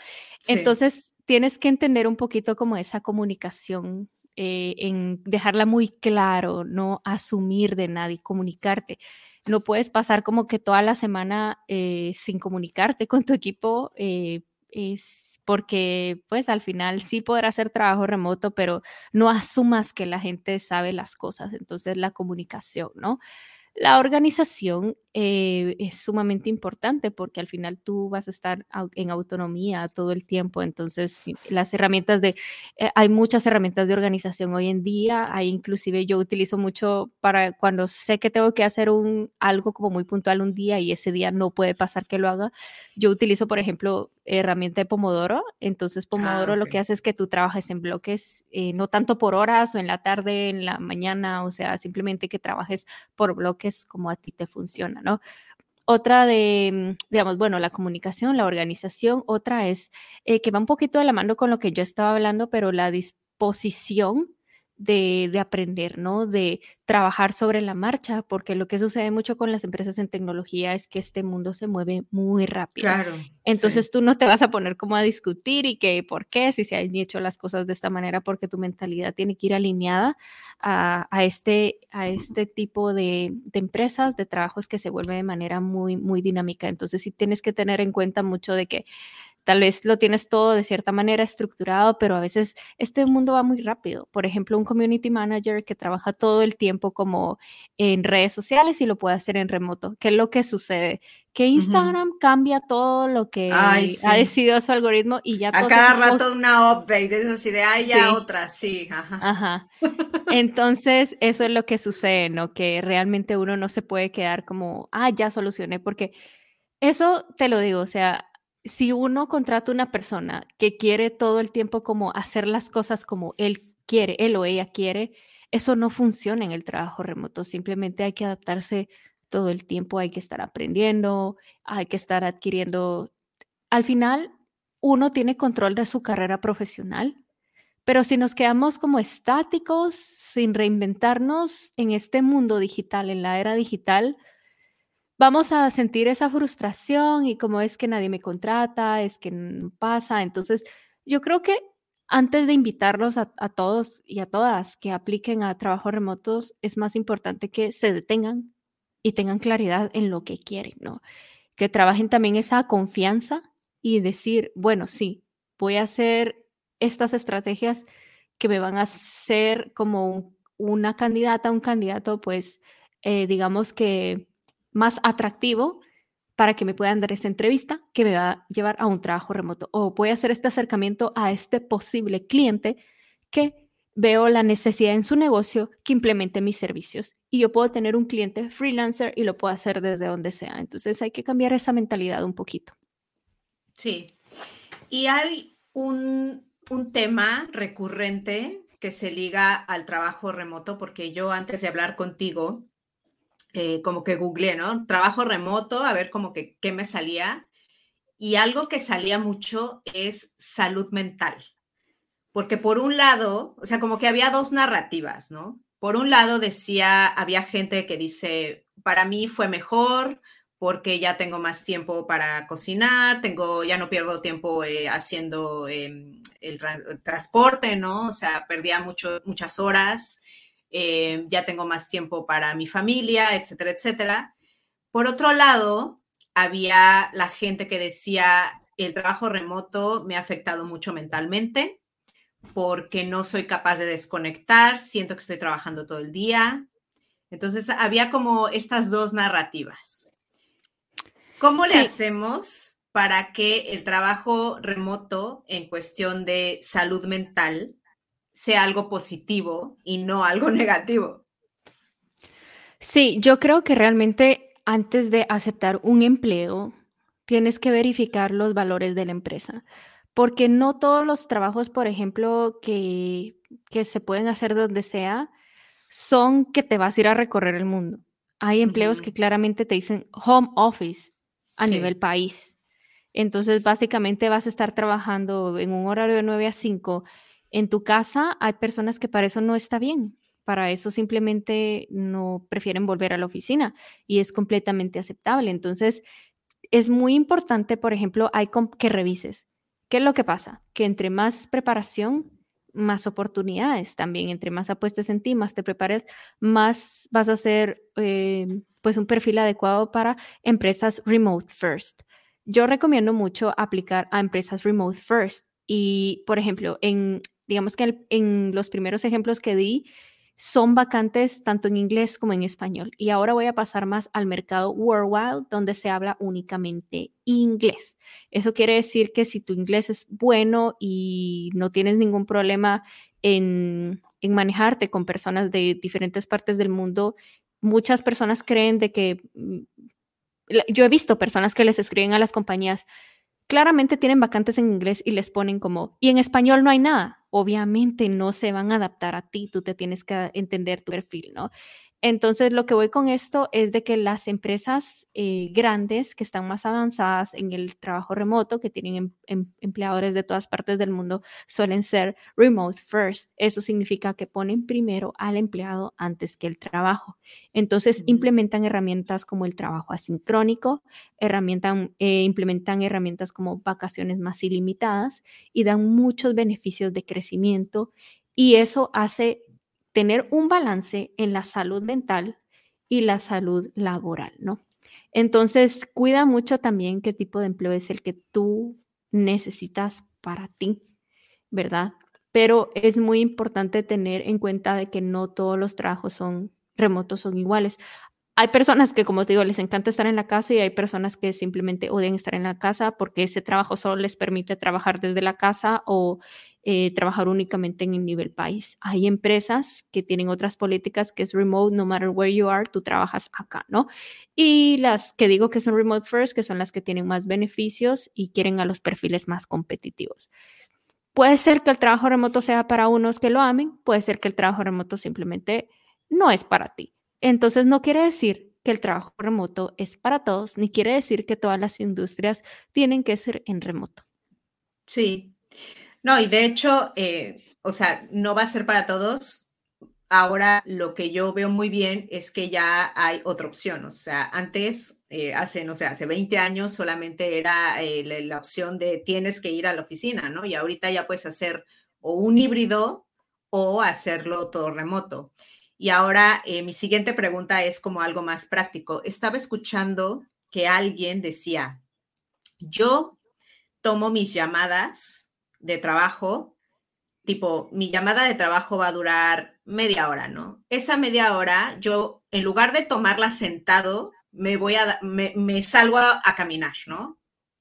Entonces, tienes que entender un poquito como esa comunicación, eh, en dejarla muy claro, no asumir de nadie, comunicarte. no puedes pasar como que toda la semana eh, sin comunicarte con tu equipo. Eh, es porque pues al final sí podrá hacer trabajo remoto, pero no asumas que la gente sabe las cosas. Entonces la comunicación, ¿no? La organización eh, es sumamente importante porque al final tú vas a estar en autonomía todo el tiempo. Entonces, las herramientas de, eh, hay muchas herramientas de organización hoy en día. Hay inclusive yo utilizo mucho para cuando sé que tengo que hacer un, algo como muy puntual un día y ese día no puede pasar que lo haga. Yo utilizo, por ejemplo, herramienta de Pomodoro. Entonces, ah, Pomodoro lo que hace es que tú trabajes en bloques, eh, no tanto por horas o en la tarde, en la mañana, o sea, simplemente que trabajes por bloques como a ti te funciona, Otra de, mm, digamos, bueno, la comunicación, la organización. Otra es eh, que va un poquito de la mano con lo que yo estaba hablando, pero la disposición de, aprender, ¿no? De trabajar sobre la marcha, porque lo que sucede mucho con las empresas en tecnología es que este mundo se mueve muy rápido. Claro. Entonces tú no te vas a poner como a discutir y que por qué, si se han hecho las cosas de esta manera, porque tu mentalidad tiene que ir alineada a, este, a este tipo de, de, empresas, de trabajos que se vuelve de manera muy, muy dinámica. Entonces sí tienes que tener en cuenta mucho de que Tal vez lo tienes todo de cierta manera estructurado, pero a veces este mundo va muy rápido. Por ejemplo, un community manager que trabaja todo el tiempo como en redes sociales y lo puede hacer en remoto. ¿Qué es lo que sucede? Que Instagram cambia todo lo que ha decidido su algoritmo y ya...
A cada rato una update, es así de, ay, ya otra, sí.
Ajá. Entonces, eso es lo que sucede, ¿no? Que realmente uno no se puede quedar como, ah, ya solucioné, porque eso te lo digo, o sea, si uno contrata una persona que quiere todo el tiempo como hacer las cosas como él quiere, él o ella quiere, eso no funciona en el trabajo remoto. Simplemente hay que adaptarse todo el tiempo, hay que estar aprendiendo, hay que estar adquiriendo. Al final, uno tiene control de su carrera profesional, pero si nos quedamos como estáticos, sin reinventarnos en este mundo digital, en la era digital, vamos a sentir esa frustración y como es que nadie me contrata, es que no pasa. Entonces, yo creo que antes de invitarlos a, todos y a todas que apliquen a trabajos remotos, es más importante que se detengan y tengan claridad en lo que quieren, ¿no? Que trabajen también esa confianza y decir, bueno, sí, voy a hacer estas estrategias que me van a hacer como una candidata, un candidato, pues, eh, digamos que más atractivo para que me puedan dar esta entrevista que me va a llevar a un trabajo remoto o voy a hacer este acercamiento a este posible cliente que veo la necesidad en su negocio que implemente mis servicios y yo puedo tener un cliente freelancer y lo puedo hacer desde donde sea. Entonces hay que cambiar esa mentalidad un poquito.
Sí. Y hay un, un tema recurrente que se liga al trabajo remoto, porque yo antes de hablar contigo, eh, como que googleé, ¿no? Trabajo remoto, a ver como que qué me salía. Y algo que salía mucho es salud mental. Porque por un lado, o sea, como que había dos narrativas, ¿no? Por un lado decía, había gente que dice, para mí fue mejor porque ya tengo más tiempo para cocinar, tengo, ya no pierdo tiempo eh, haciendo em, el, transporte, ¿no? O sea, perdía mucho, muchas horas. Eh, ya tengo más tiempo para mi familia, etcétera, etcétera. Por otro lado, había la gente que decía, el trabajo remoto me ha afectado mucho mentalmente porque no soy capaz de desconectar, siento que estoy trabajando todo el día. Entonces, había como estas dos narrativas. ¿Cómo le hacemos para que el trabajo remoto en cuestión de salud mental sea algo positivo y no algo negativo.
Sí, yo creo que realmente antes de aceptar un empleo, tienes que verificar los valores de la empresa, porque no todos los trabajos, por ejemplo, que, se pueden hacer donde sea, son que te vas a ir a recorrer el mundo. Hay empleos que claramente te dicen home office a nivel país. Entonces, básicamente vas a estar trabajando en un horario de 9 a 5 en tu casa hay personas que para eso no está bien, para eso simplemente no prefieren volver a la oficina y es completamente aceptable. Entonces, es muy importante, por ejemplo, hay que revises. ¿Qué es lo que pasa? Que entre más preparación más oportunidades también. Entre más apuestes en ti, más te prepares, más vas a ser eh, pues un perfil adecuado para empresas remote first. Yo recomiendo mucho aplicar a empresas remote first y, por ejemplo, en, digamos que en los primeros ejemplos que di, son vacantes tanto en inglés como en español. Y ahora voy a pasar más al mercado worldwide, donde se habla únicamente inglés. Eso quiere decir que si tu inglés es bueno y no tienes ningún problema en, en manejarte con personas de diferentes partes del mundo, muchas personas creen de que, mm, yo he visto personas que les escriben a las compañías, claramente tienen vacantes en inglés y les ponen como, y en español no hay nada. Obviamente no se van a adaptar a ti, tú te tienes que entender tu perfil, ¿no? Entonces, lo que voy con esto es de que las empresas eh, grandes que están más avanzadas en el trabajo remoto, que tienen em, em, empleadores de todas partes del mundo, suelen ser remote first. Eso significa que ponen primero al empleado antes que el trabajo. Entonces, implementan herramientas como el trabajo asincrónico, herramientan, eh, implementan herramientas como vacaciones más ilimitadas y dan muchos beneficios de crecimiento. Y eso hace tener un balance en la salud mental y la salud laboral, ¿no? Entonces, cuida mucho también qué tipo de empleo es el que tú necesitas para ti, ¿verdad? Pero es muy importante tener en cuenta de que no todos los trabajos son remotos, son iguales. Hay personas que, como te digo, les encanta estar en la casa y hay personas que simplemente odian estar en la casa porque ese trabajo solo les permite trabajar desde la casa o eh, trabajar únicamente en el nivel país. Hay empresas que tienen otras políticas que es remote, no matter where you are, tú trabajas acá, ¿no? Y las que digo que son remote first, que son las que tienen más beneficios y quieren a los perfiles más competitivos. Puede ser que el trabajo remoto sea para unos que lo amen, puede ser que el trabajo remoto simplemente no es para ti. Entonces no quiere decir que el trabajo remoto es para todos, ni quiere decir que todas las industrias tienen que ser en remoto.
Sí, no, y de hecho, eh, o sea, no va a ser para todos. Ahora lo que yo veo muy bien es que ya hay otra opción. O sea, antes, eh, hace, no sé, hace 20 años solamente era eh, la, opción de tienes que ir a la oficina, ¿no? Y ahorita ya puedes hacer o un híbrido o hacerlo todo remoto. Y ahora mi siguiente pregunta es como algo más práctico. Estaba escuchando que alguien decía, yo tomo mis llamadas de trabajo, tipo, mi llamada de trabajo va a durar media hora, ¿no? Esa media hora, yo, en lugar de tomarla sentado, me voy a, me, salgo a, caminar, ¿no?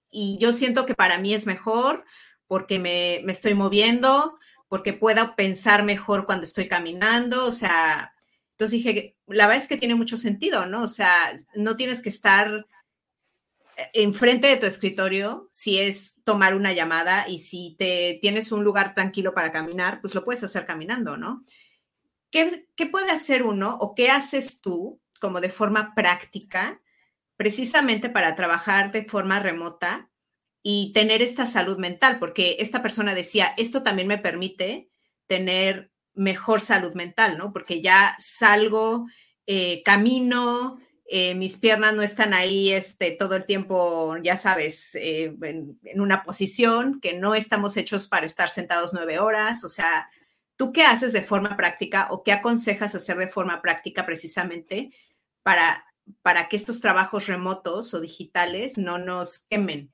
Y yo siento que para mí es mejor porque me, me estoy moviendo, porque puedo pensar mejor cuando estoy caminando, o sea, entonces dije, la verdad es que tiene mucho sentido, ¿no? O sea, no tienes que estar enfrente de tu escritorio, si es tomar una llamada y si te tienes un lugar tranquilo para caminar, pues lo puedes hacer caminando, ¿no? ¿Qué, qué puede hacer uno o qué haces tú como de forma práctica precisamente para trabajar de forma remota y tener esta salud mental? Porque esta persona decía, esto también me permite tener mejor salud mental, ¿no? Porque ya salgo, eh, camino, eh, mis piernas no están ahí este, todo el tiempo, ya sabes, eh, en, una posición que no estamos hechos para estar sentados nueve horas. O sea, ¿tú qué haces de forma práctica o qué aconsejas hacer de forma práctica precisamente para, para que estos trabajos remotos o digitales no nos quemen?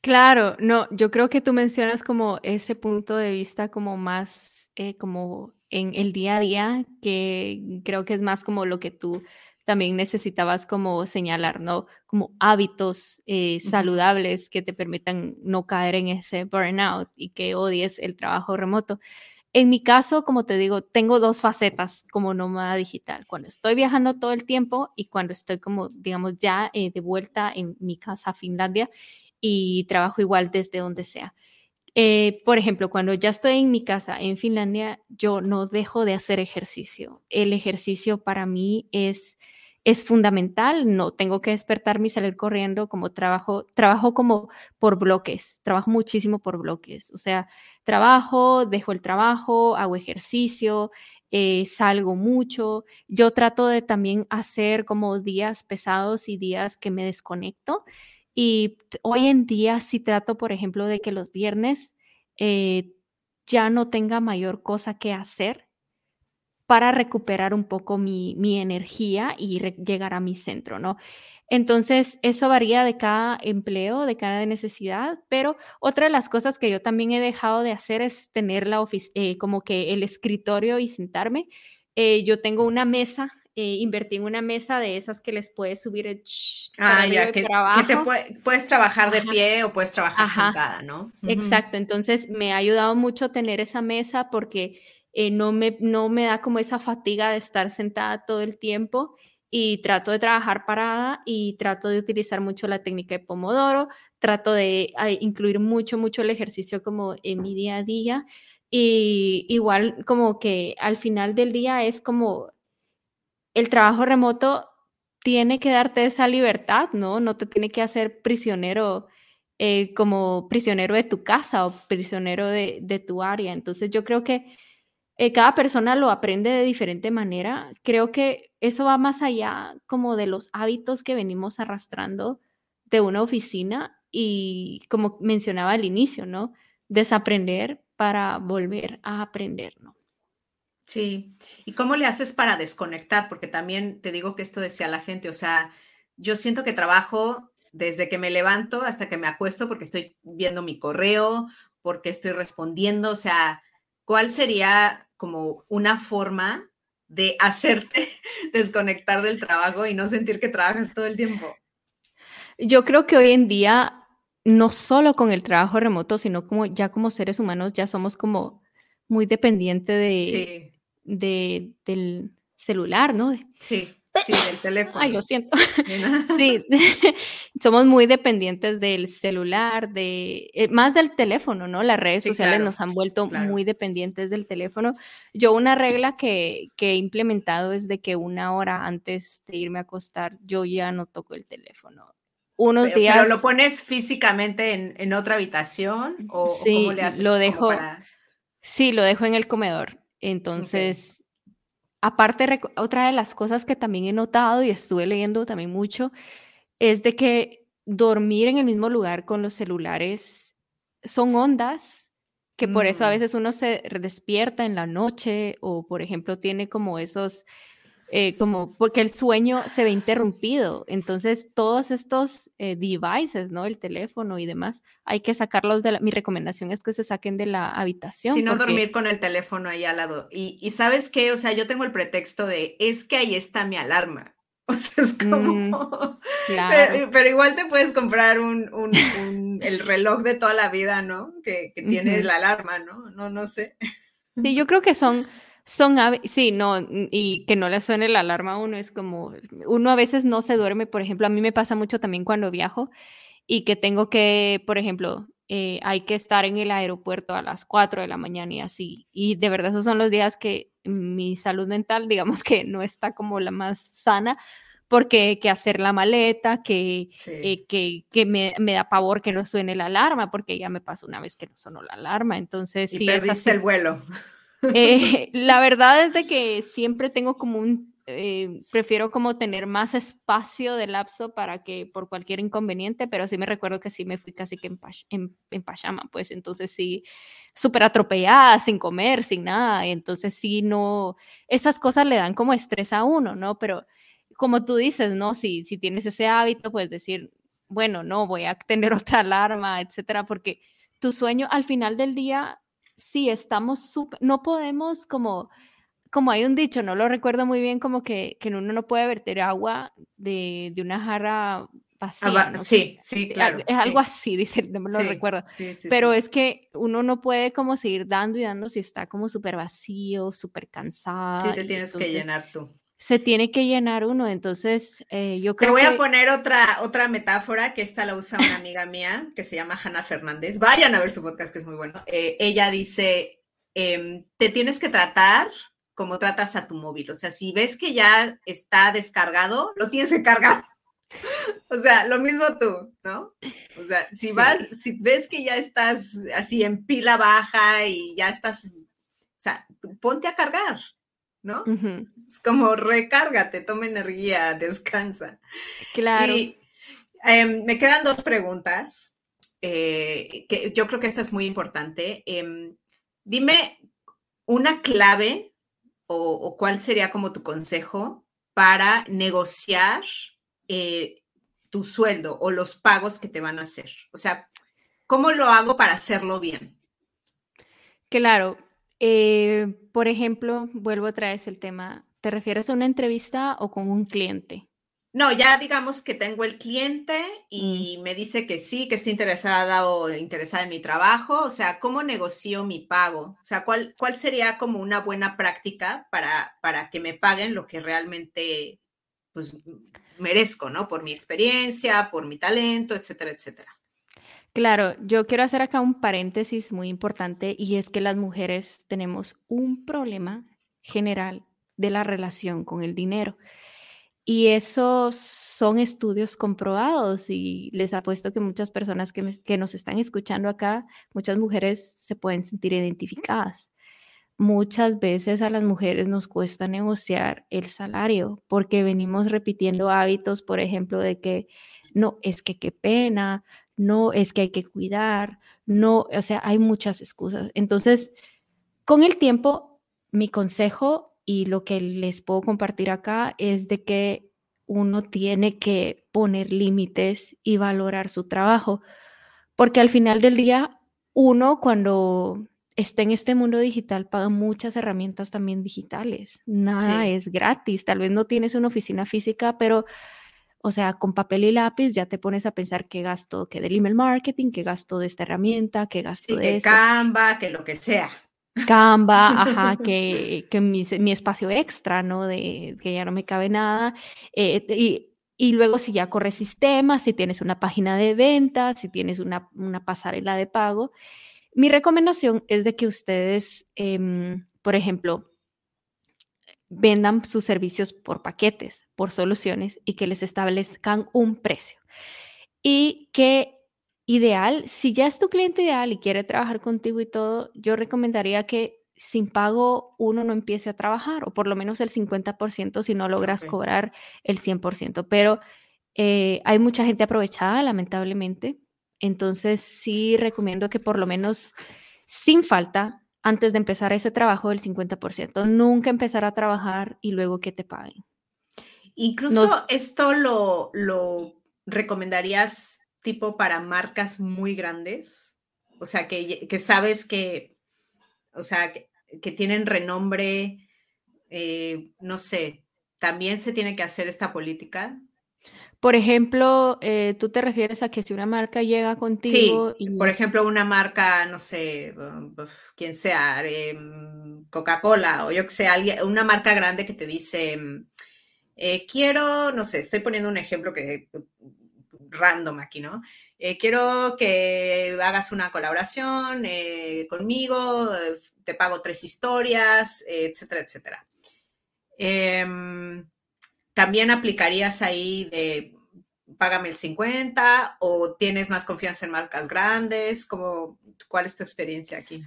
Claro, no, yo creo que tú mencionas como ese punto de vista como más eh, como en el día a día, que creo que es más como lo que tú también necesitabas como señalar, ¿no? Como hábitos eh, saludables que te permitan no caer en ese burnout y que odies el trabajo remoto. En mi caso, como te digo, tengo dos facetas como nómada digital. Cuando estoy viajando todo el tiempo y cuando estoy como, digamos, ya eh, de vuelta en mi casa, Finlandia, y trabajo igual desde donde sea. Eh, por ejemplo, cuando ya estoy en mi casa en Finlandia, yo no dejo de hacer ejercicio. El ejercicio para mí es es fundamental, no tengo que despertarme y salir corriendo como trabajo, trabajo como por bloques, trabajo muchísimo por bloques, o sea, trabajo, dejo el trabajo, hago ejercicio, eh, salgo mucho, yo trato de también hacer como días pesados y días que me desconecto y hoy en día sí trato, por ejemplo, de que los viernes... Eh, ya no tenga mayor cosa que hacer para recuperar un poco mi, energía y llegar a mi centro, ¿no? Entonces, eso varía de cada empleo, de cada necesidad, pero otra de las cosas que yo también he dejado de hacer es tener la eh, como que el escritorio y sentarme. Eh, yo tengo una mesa, eh, invertí en una mesa de esas que les puedes subir el
ah, ya, que, te puedes trabajar de pie o puedes trabajar sentada, ¿no?
Exacto, entonces me ha ayudado mucho tener esa mesa porque no, me, no me da como esa fatiga de estar sentada todo el tiempo y trato de trabajar parada y trato de utilizar mucho la técnica de Pomodoro, trato de incluir mucho, mucho el ejercicio como en mi día a día y igual como que al final del día es como el trabajo remoto tiene que darte esa libertad, ¿no? No te tiene que hacer prisionero eh, como prisionero de tu casa o prisionero de, tu área. Entonces yo creo que eh, cada persona lo aprende de diferente manera. Creo que eso va más allá como de los hábitos que venimos arrastrando de una oficina y como mencionaba al inicio, ¿no? Desaprender para volver a aprender, ¿no?
Sí. ¿Y cómo le haces para desconectar? Porque también te digo que esto decía la gente, o sea, yo siento que trabajo desde que me levanto hasta que me acuesto porque estoy viendo mi correo, porque estoy respondiendo, o sea, ¿cuál sería como una forma de hacerte desconectar del trabajo y no sentir que trabajas todo el tiempo?
Yo creo que hoy en día, no solo con el trabajo remoto, sino como ya como seres humanos, ya somos como muy dependientes de, de, del celular, ¿no?
Sí. Sí, del teléfono.
Ay, lo siento. Sí, somos muy dependientes del celular, de eh, más del teléfono, ¿no? Las redes sociales nos han vuelto muy dependientes del teléfono. Yo una regla que, he implementado es de que una hora antes de irme a acostar, yo ya no toco el teléfono. Unos días.
¿Pero lo pones físicamente en, otra habitación o, cómo le haces?
Lo dejo, Sí, lo dejo en el comedor. Entonces, aparte, otra de las cosas que también he notado y estuve leyendo también mucho es de que dormir en el mismo lugar con los celulares son ondas que por eso a mm. veces uno se despierta en la noche o, por ejemplo, tiene como esos eh, como porque el sueño se ve interrumpido. Entonces, todos estos eh, devices, ¿no? El teléfono y demás, hay que sacarlos de la... Mi recomendación es que se saquen de la habitación.
Si no dormir con el teléfono ahí al lado. Y, ¿sabes qué? O sea, yo tengo el pretexto de, es que ahí está mi alarma. O sea, es como... Mm, pero, igual te puedes comprar un, un, el reloj de toda la vida, ¿no? Que, que tiene la alarma, ¿no? No, no sé.
Sí, yo creo que son son sí, no, y que no le suene la alarma a uno, es como, uno a veces no se duerme, por ejemplo, a mí me pasa mucho también cuando viajo y que tengo que, por ejemplo, eh, hay que estar en el aeropuerto a las 4 de la mañana y así, y de verdad esos son los días que mi salud mental, digamos que no está como la más sana, porque que hacer la maleta, que, eh, que, que me, me, da pavor que no suene la alarma, porque ya me pasó una vez que no sonó la alarma, entonces...
Y sí, perdiste el vuelo.
Eh, la verdad es de que siempre tengo como un, eh, prefiero como tener más espacio de lapso para que por cualquier inconveniente, pero sí me recuerdo que sí me fui casi que en, en, en pajama, pues entonces sí, súper atropellada, sin comer, sin nada, entonces sí, no, esas cosas le dan como estrés a uno, ¿no? Pero como tú dices, ¿no? Si, si tienes ese hábito, pues decir, bueno, no, voy a tener otra alarma, etcétera, porque tu sueño al final del día sí estamos súper, no podemos como, como hay un dicho, no lo recuerdo muy bien, como que, que uno no puede verter agua de, de una jarra vacía.
Sí, sí, claro.
Es algo así, dice, no me lo recuerdo. Pero es que uno no puede como seguir dando y dando si está como súper vacío, súper cansado.
Sí, te tienes que llenar tú
se tiene que llenar uno. Entonces, eh, yo creo
Te voy a poner otra, otra metáfora que esta la usa una amiga mía que se llama Hanna Fernández. Vayan a ver su podcast que es muy bueno. Eh, ella dice, em, te tienes que tratar como tratas a tu móvil. O sea, si ves que ya está descargado, lo tienes que cargar. O sea, lo mismo tú, ¿no? O sea, si vas, si ves que ya estás así en pila baja y ya estás, o sea, ponte a cargar, ¿no? Es como recárgate, toma energía, descansa.
Claro.
Y em, me quedan dos preguntas, eh, que yo creo que esta es muy importante. Em, Dime una clave o, cuál sería como tu consejo para negociar eh, tu sueldo o los pagos que te van a hacer. O sea, ¿cómo lo hago para hacerlo bien?
Claro. Eh, por ejemplo, vuelvo a traer el tema. ¿Te refieres a una entrevista o con un cliente?
No, ya digamos que tengo el cliente mm. y me dice que sí, que está interesada o interesada en mi trabajo. O sea, ¿cómo negocio mi pago? O sea, ¿cuál, cuál sería como una buena práctica para, para que me paguen lo que realmente pues, merezco, ¿no? Por mi experiencia, por mi talento, etcétera, etcétera.
Claro, yo quiero hacer acá un paréntesis muy importante y es que las mujeres tenemos un problema general de la relación con el dinero. Y esos son estudios comprobados y les apuesto que muchas personas que, nos están escuchando acá, muchas mujeres se pueden sentir identificadas. Muchas veces a las mujeres nos cuesta negociar el salario porque venimos repitiendo hábitos, por ejemplo, de que no, es que qué pena, no, es que hay que cuidar, no, o sea, hay muchas excusas. Entonces, con el tiempo, mi consejo y lo que les puedo compartir acá es de que uno tiene que poner límites y valorar su trabajo, porque al final del día, uno cuando está en este mundo digital paga muchas herramientas también digitales. Nada es gratis. Tal vez no tienes una oficina física, pero, o sea, con papel y lápiz ya te pones a pensar qué gasto, que del email marketing, qué gasto de esta herramienta, qué gasto de
que Canva, que lo que sea.
Canva, ajá, que, que mi, mi, espacio extra, ¿no? De que ya no me cabe nada. Eh, y, y, luego si ya corre sistemas, si tienes una página de ventas, si tienes una, una pasarela de pago. Mi recomendación es de que ustedes, em, por ejemplo, vendan sus servicios por paquetes, por soluciones y que les establezcan un precio. Y que ideal, si ya es tu cliente ideal y quiere trabajar contigo y todo, yo recomendaría que sin pago uno no empiece a trabajar, o por lo menos el 50% si no logras cobrar el 100%. Pero eh, hay mucha gente aprovechada, lamentablemente. Entonces sí recomiendo que por lo menos sin falta, antes de empezar ese trabajo del 50%, nunca empezar a trabajar y luego que te paguen.
Incluso esto lo, lo recomendarías tipo para marcas muy grandes, o sea, que, sabes que, o sea, que, tienen renombre, eh, no sé, también se tiene que hacer esta política.
Por ejemplo, eh, tú te refieres a que si una marca llega contigo.
Sí, por ejemplo, una marca, no sé, quien sea, em, Coca-Cola o yo que sé, alguien, una marca grande que te dice, eh, quiero, no sé, estoy poniendo un ejemplo que random aquí, ¿no? Eh, quiero que hagas una colaboración eh, conmigo, te pago tres historias, etcétera, etcétera. También aplicarías ahí de págame el 50 o tienes más confianza en marcas grandes, ¿Cómo, ¿cuál es tu experiencia aquí?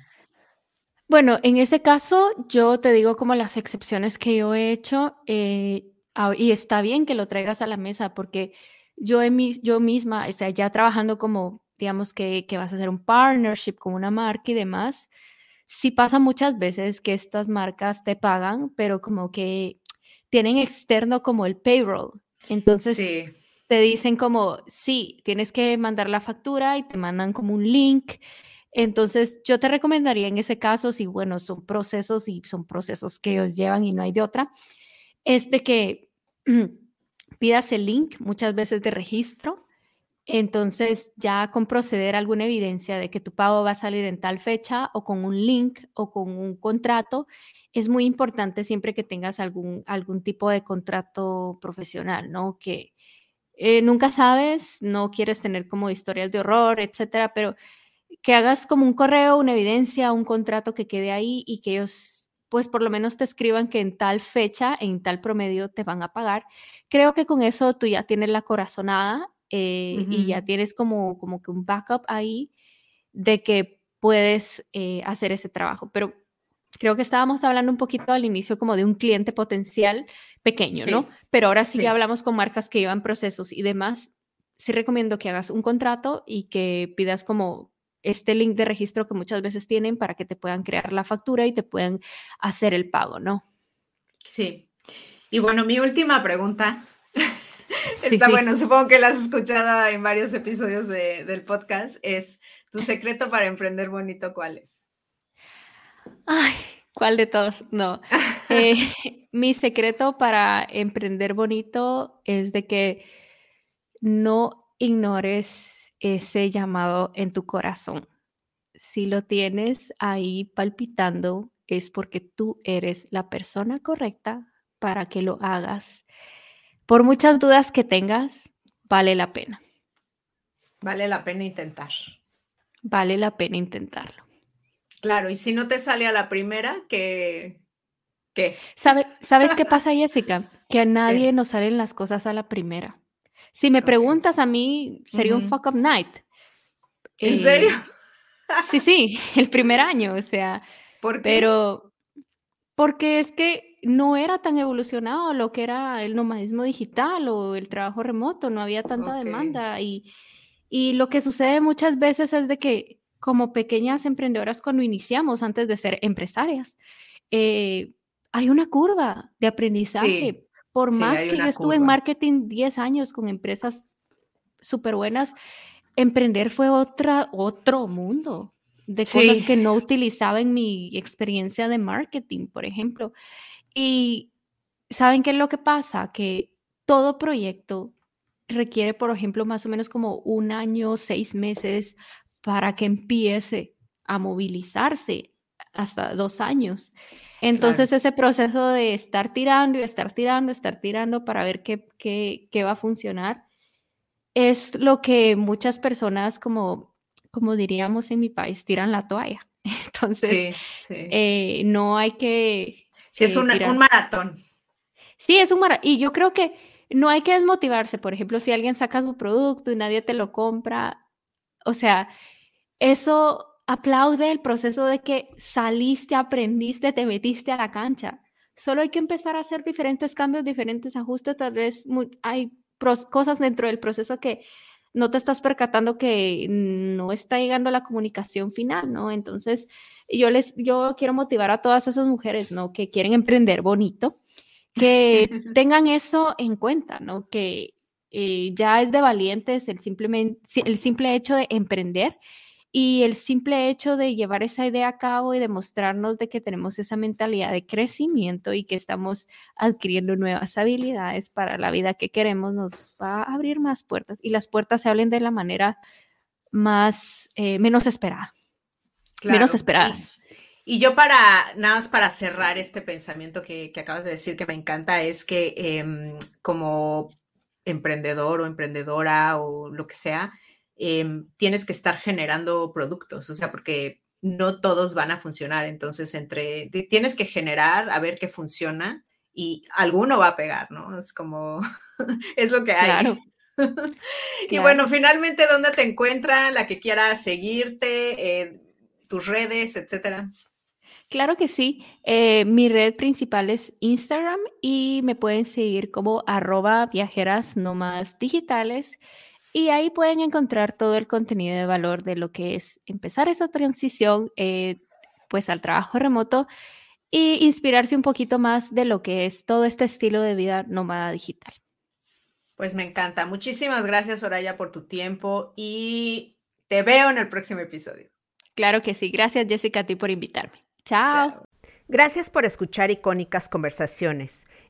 Bueno, en ese caso yo te digo como las excepciones que yo he hecho eh, y está bien que lo traigas a la mesa porque yo, yo misma, o sea, ya trabajando como, digamos, que, que, vas a hacer un partnership con una marca y demás, sí pasa muchas veces que estas marcas te pagan, pero como que tienen externo como el payroll. Entonces, te dicen como, sí, tienes que mandar la factura y te mandan como un link. Entonces, yo te recomendaría en ese caso, si, bueno, son procesos y son procesos que os llevan y no hay de otra, es de que pidas el link muchas veces de registro. Entonces, ya con proceder alguna evidencia de que tu pago va a salir en tal fecha o con un link o con un contrato, es muy importante siempre que tengas algún, algún tipo de contrato profesional, ¿no? Que eh, nunca sabes, no quieres tener como historias de horror, etcétera, pero que hagas como un correo, una evidencia, un contrato que quede ahí y que ellos pues por lo menos te escriban que en tal fecha, en tal promedio te van a pagar. Creo que con eso tú ya tienes la corazonada eh, y ya tienes como, como que un backup ahí de que puedes eh, hacer ese trabajo. Pero creo que estábamos hablando un poquito al inicio como de un cliente potencial pequeño, ¿no? Pero ahora sí, ya hablamos con marcas que llevan procesos y demás. Sí recomiendo que hagas un contrato y que pidas como este link de registro que muchas veces tienen para que te puedan crear la factura y te puedan hacer el pago, ¿no?
Sí. Y bueno, mi última pregunta. Está bueno, supongo que la has escuchado en varios episodios del podcast. Es, ¿tu secreto para emprender bonito cuál es?
Ay, ¿cuál de todos? No. Eh, mi secreto para emprender bonito es de que no ignores ese llamado en tu corazón. Si lo tienes ahí palpitando, es porque tú eres la persona correcta para que lo hagas. Por muchas dudas que tengas, vale la pena.
Vale la pena intentar.
Vale la pena intentarlo.
Claro, y si no te sale a la primera, ¿qué? ¿Qué?
¿Sabes qué pasa, Jessica? Que a nadie nos salen las cosas a la primera. Si me preguntas a mí, sería un fuck up night.
¿En serio?
sí, sí, el primer año, o sea. ¿Por qué? Pero porque es que no era tan evolucionado lo que era el nomadismo digital o el trabajo remoto, no había tanta demanda y, y lo que sucede muchas veces es de que como pequeñas emprendedoras cuando iniciamos antes de ser empresarias, eh, hay una curva de aprendizaje. Por más que yo estuve en marketing 10 años con empresas súper buenas, emprender fue otra, otro mundo de cosas que no utilizaba en mi experiencia de marketing, por ejemplo. Y ¿saben qué es lo que pasa? Que todo proyecto requiere, por ejemplo, más o menos como un año, seis meses para que empiece a movilizarse hasta dos años. Entonces ese proceso de estar tirando y estar tirando, estar tirando para ver qué, qué, va a funcionar, es lo que muchas personas, como, como diríamos en mi país, tiran la toalla. Entonces, eh, no hay que...
Sí, es eh, un, un maratón.
Sí, es un maratón. Y yo creo que no hay que desmotivarse. Por ejemplo, si alguien saca su producto y nadie te lo compra, o sea, eso aplaude el proceso de que saliste, aprendiste, te metiste a la cancha. Solo hay que empezar a hacer diferentes cambios, diferentes ajustes. Tal vez hay cosas dentro del proceso que no te estás percatando que no está llegando la comunicación final, ¿no? Entonces, yo les, yo quiero motivar a todas esas mujeres, ¿no? Que quieren emprender bonito, que tengan eso en cuenta, ¿no? Que eh, ya es de valientes el, simplemente, el simple hecho de emprender y el simple hecho de llevar esa idea a cabo y demostrarnos de que tenemos esa mentalidad de crecimiento y que estamos adquiriendo nuevas habilidades para la vida que queremos nos va a abrir más puertas y las puertas se abren de la manera más, eh, menos esperada. menos esperadas.
Y, yo para, nada más para cerrar este pensamiento que, acabas de decir que me encanta, es que em, como emprendedor o emprendedora o lo que sea, Em, tienes que estar generando productos, o sea, porque no todos van a funcionar. Entonces, entre tienes que generar a ver qué funciona y alguno va a pegar, ¿no? Es como, es lo que hay. Claro. y bueno, finalmente, ¿dónde te encuentran? La que quiera seguirte, eh, tus redes, etcétera.
Claro que sí. Eh, mi red principal es Instagram y me pueden seguir como arroba viajeras nomás digitales. Y ahí pueden encontrar todo el contenido de valor de lo que es empezar esa transición eh, pues al trabajo remoto e inspirarse un poquito más de lo que es todo este estilo de vida nómada digital.
Pues me encanta. Muchísimas gracias, Soraya, por tu tiempo y te veo en el próximo episodio.
Claro que sí. Gracias, Jessica, a ti por invitarme. Chao.
Gracias por escuchar icónicas conversaciones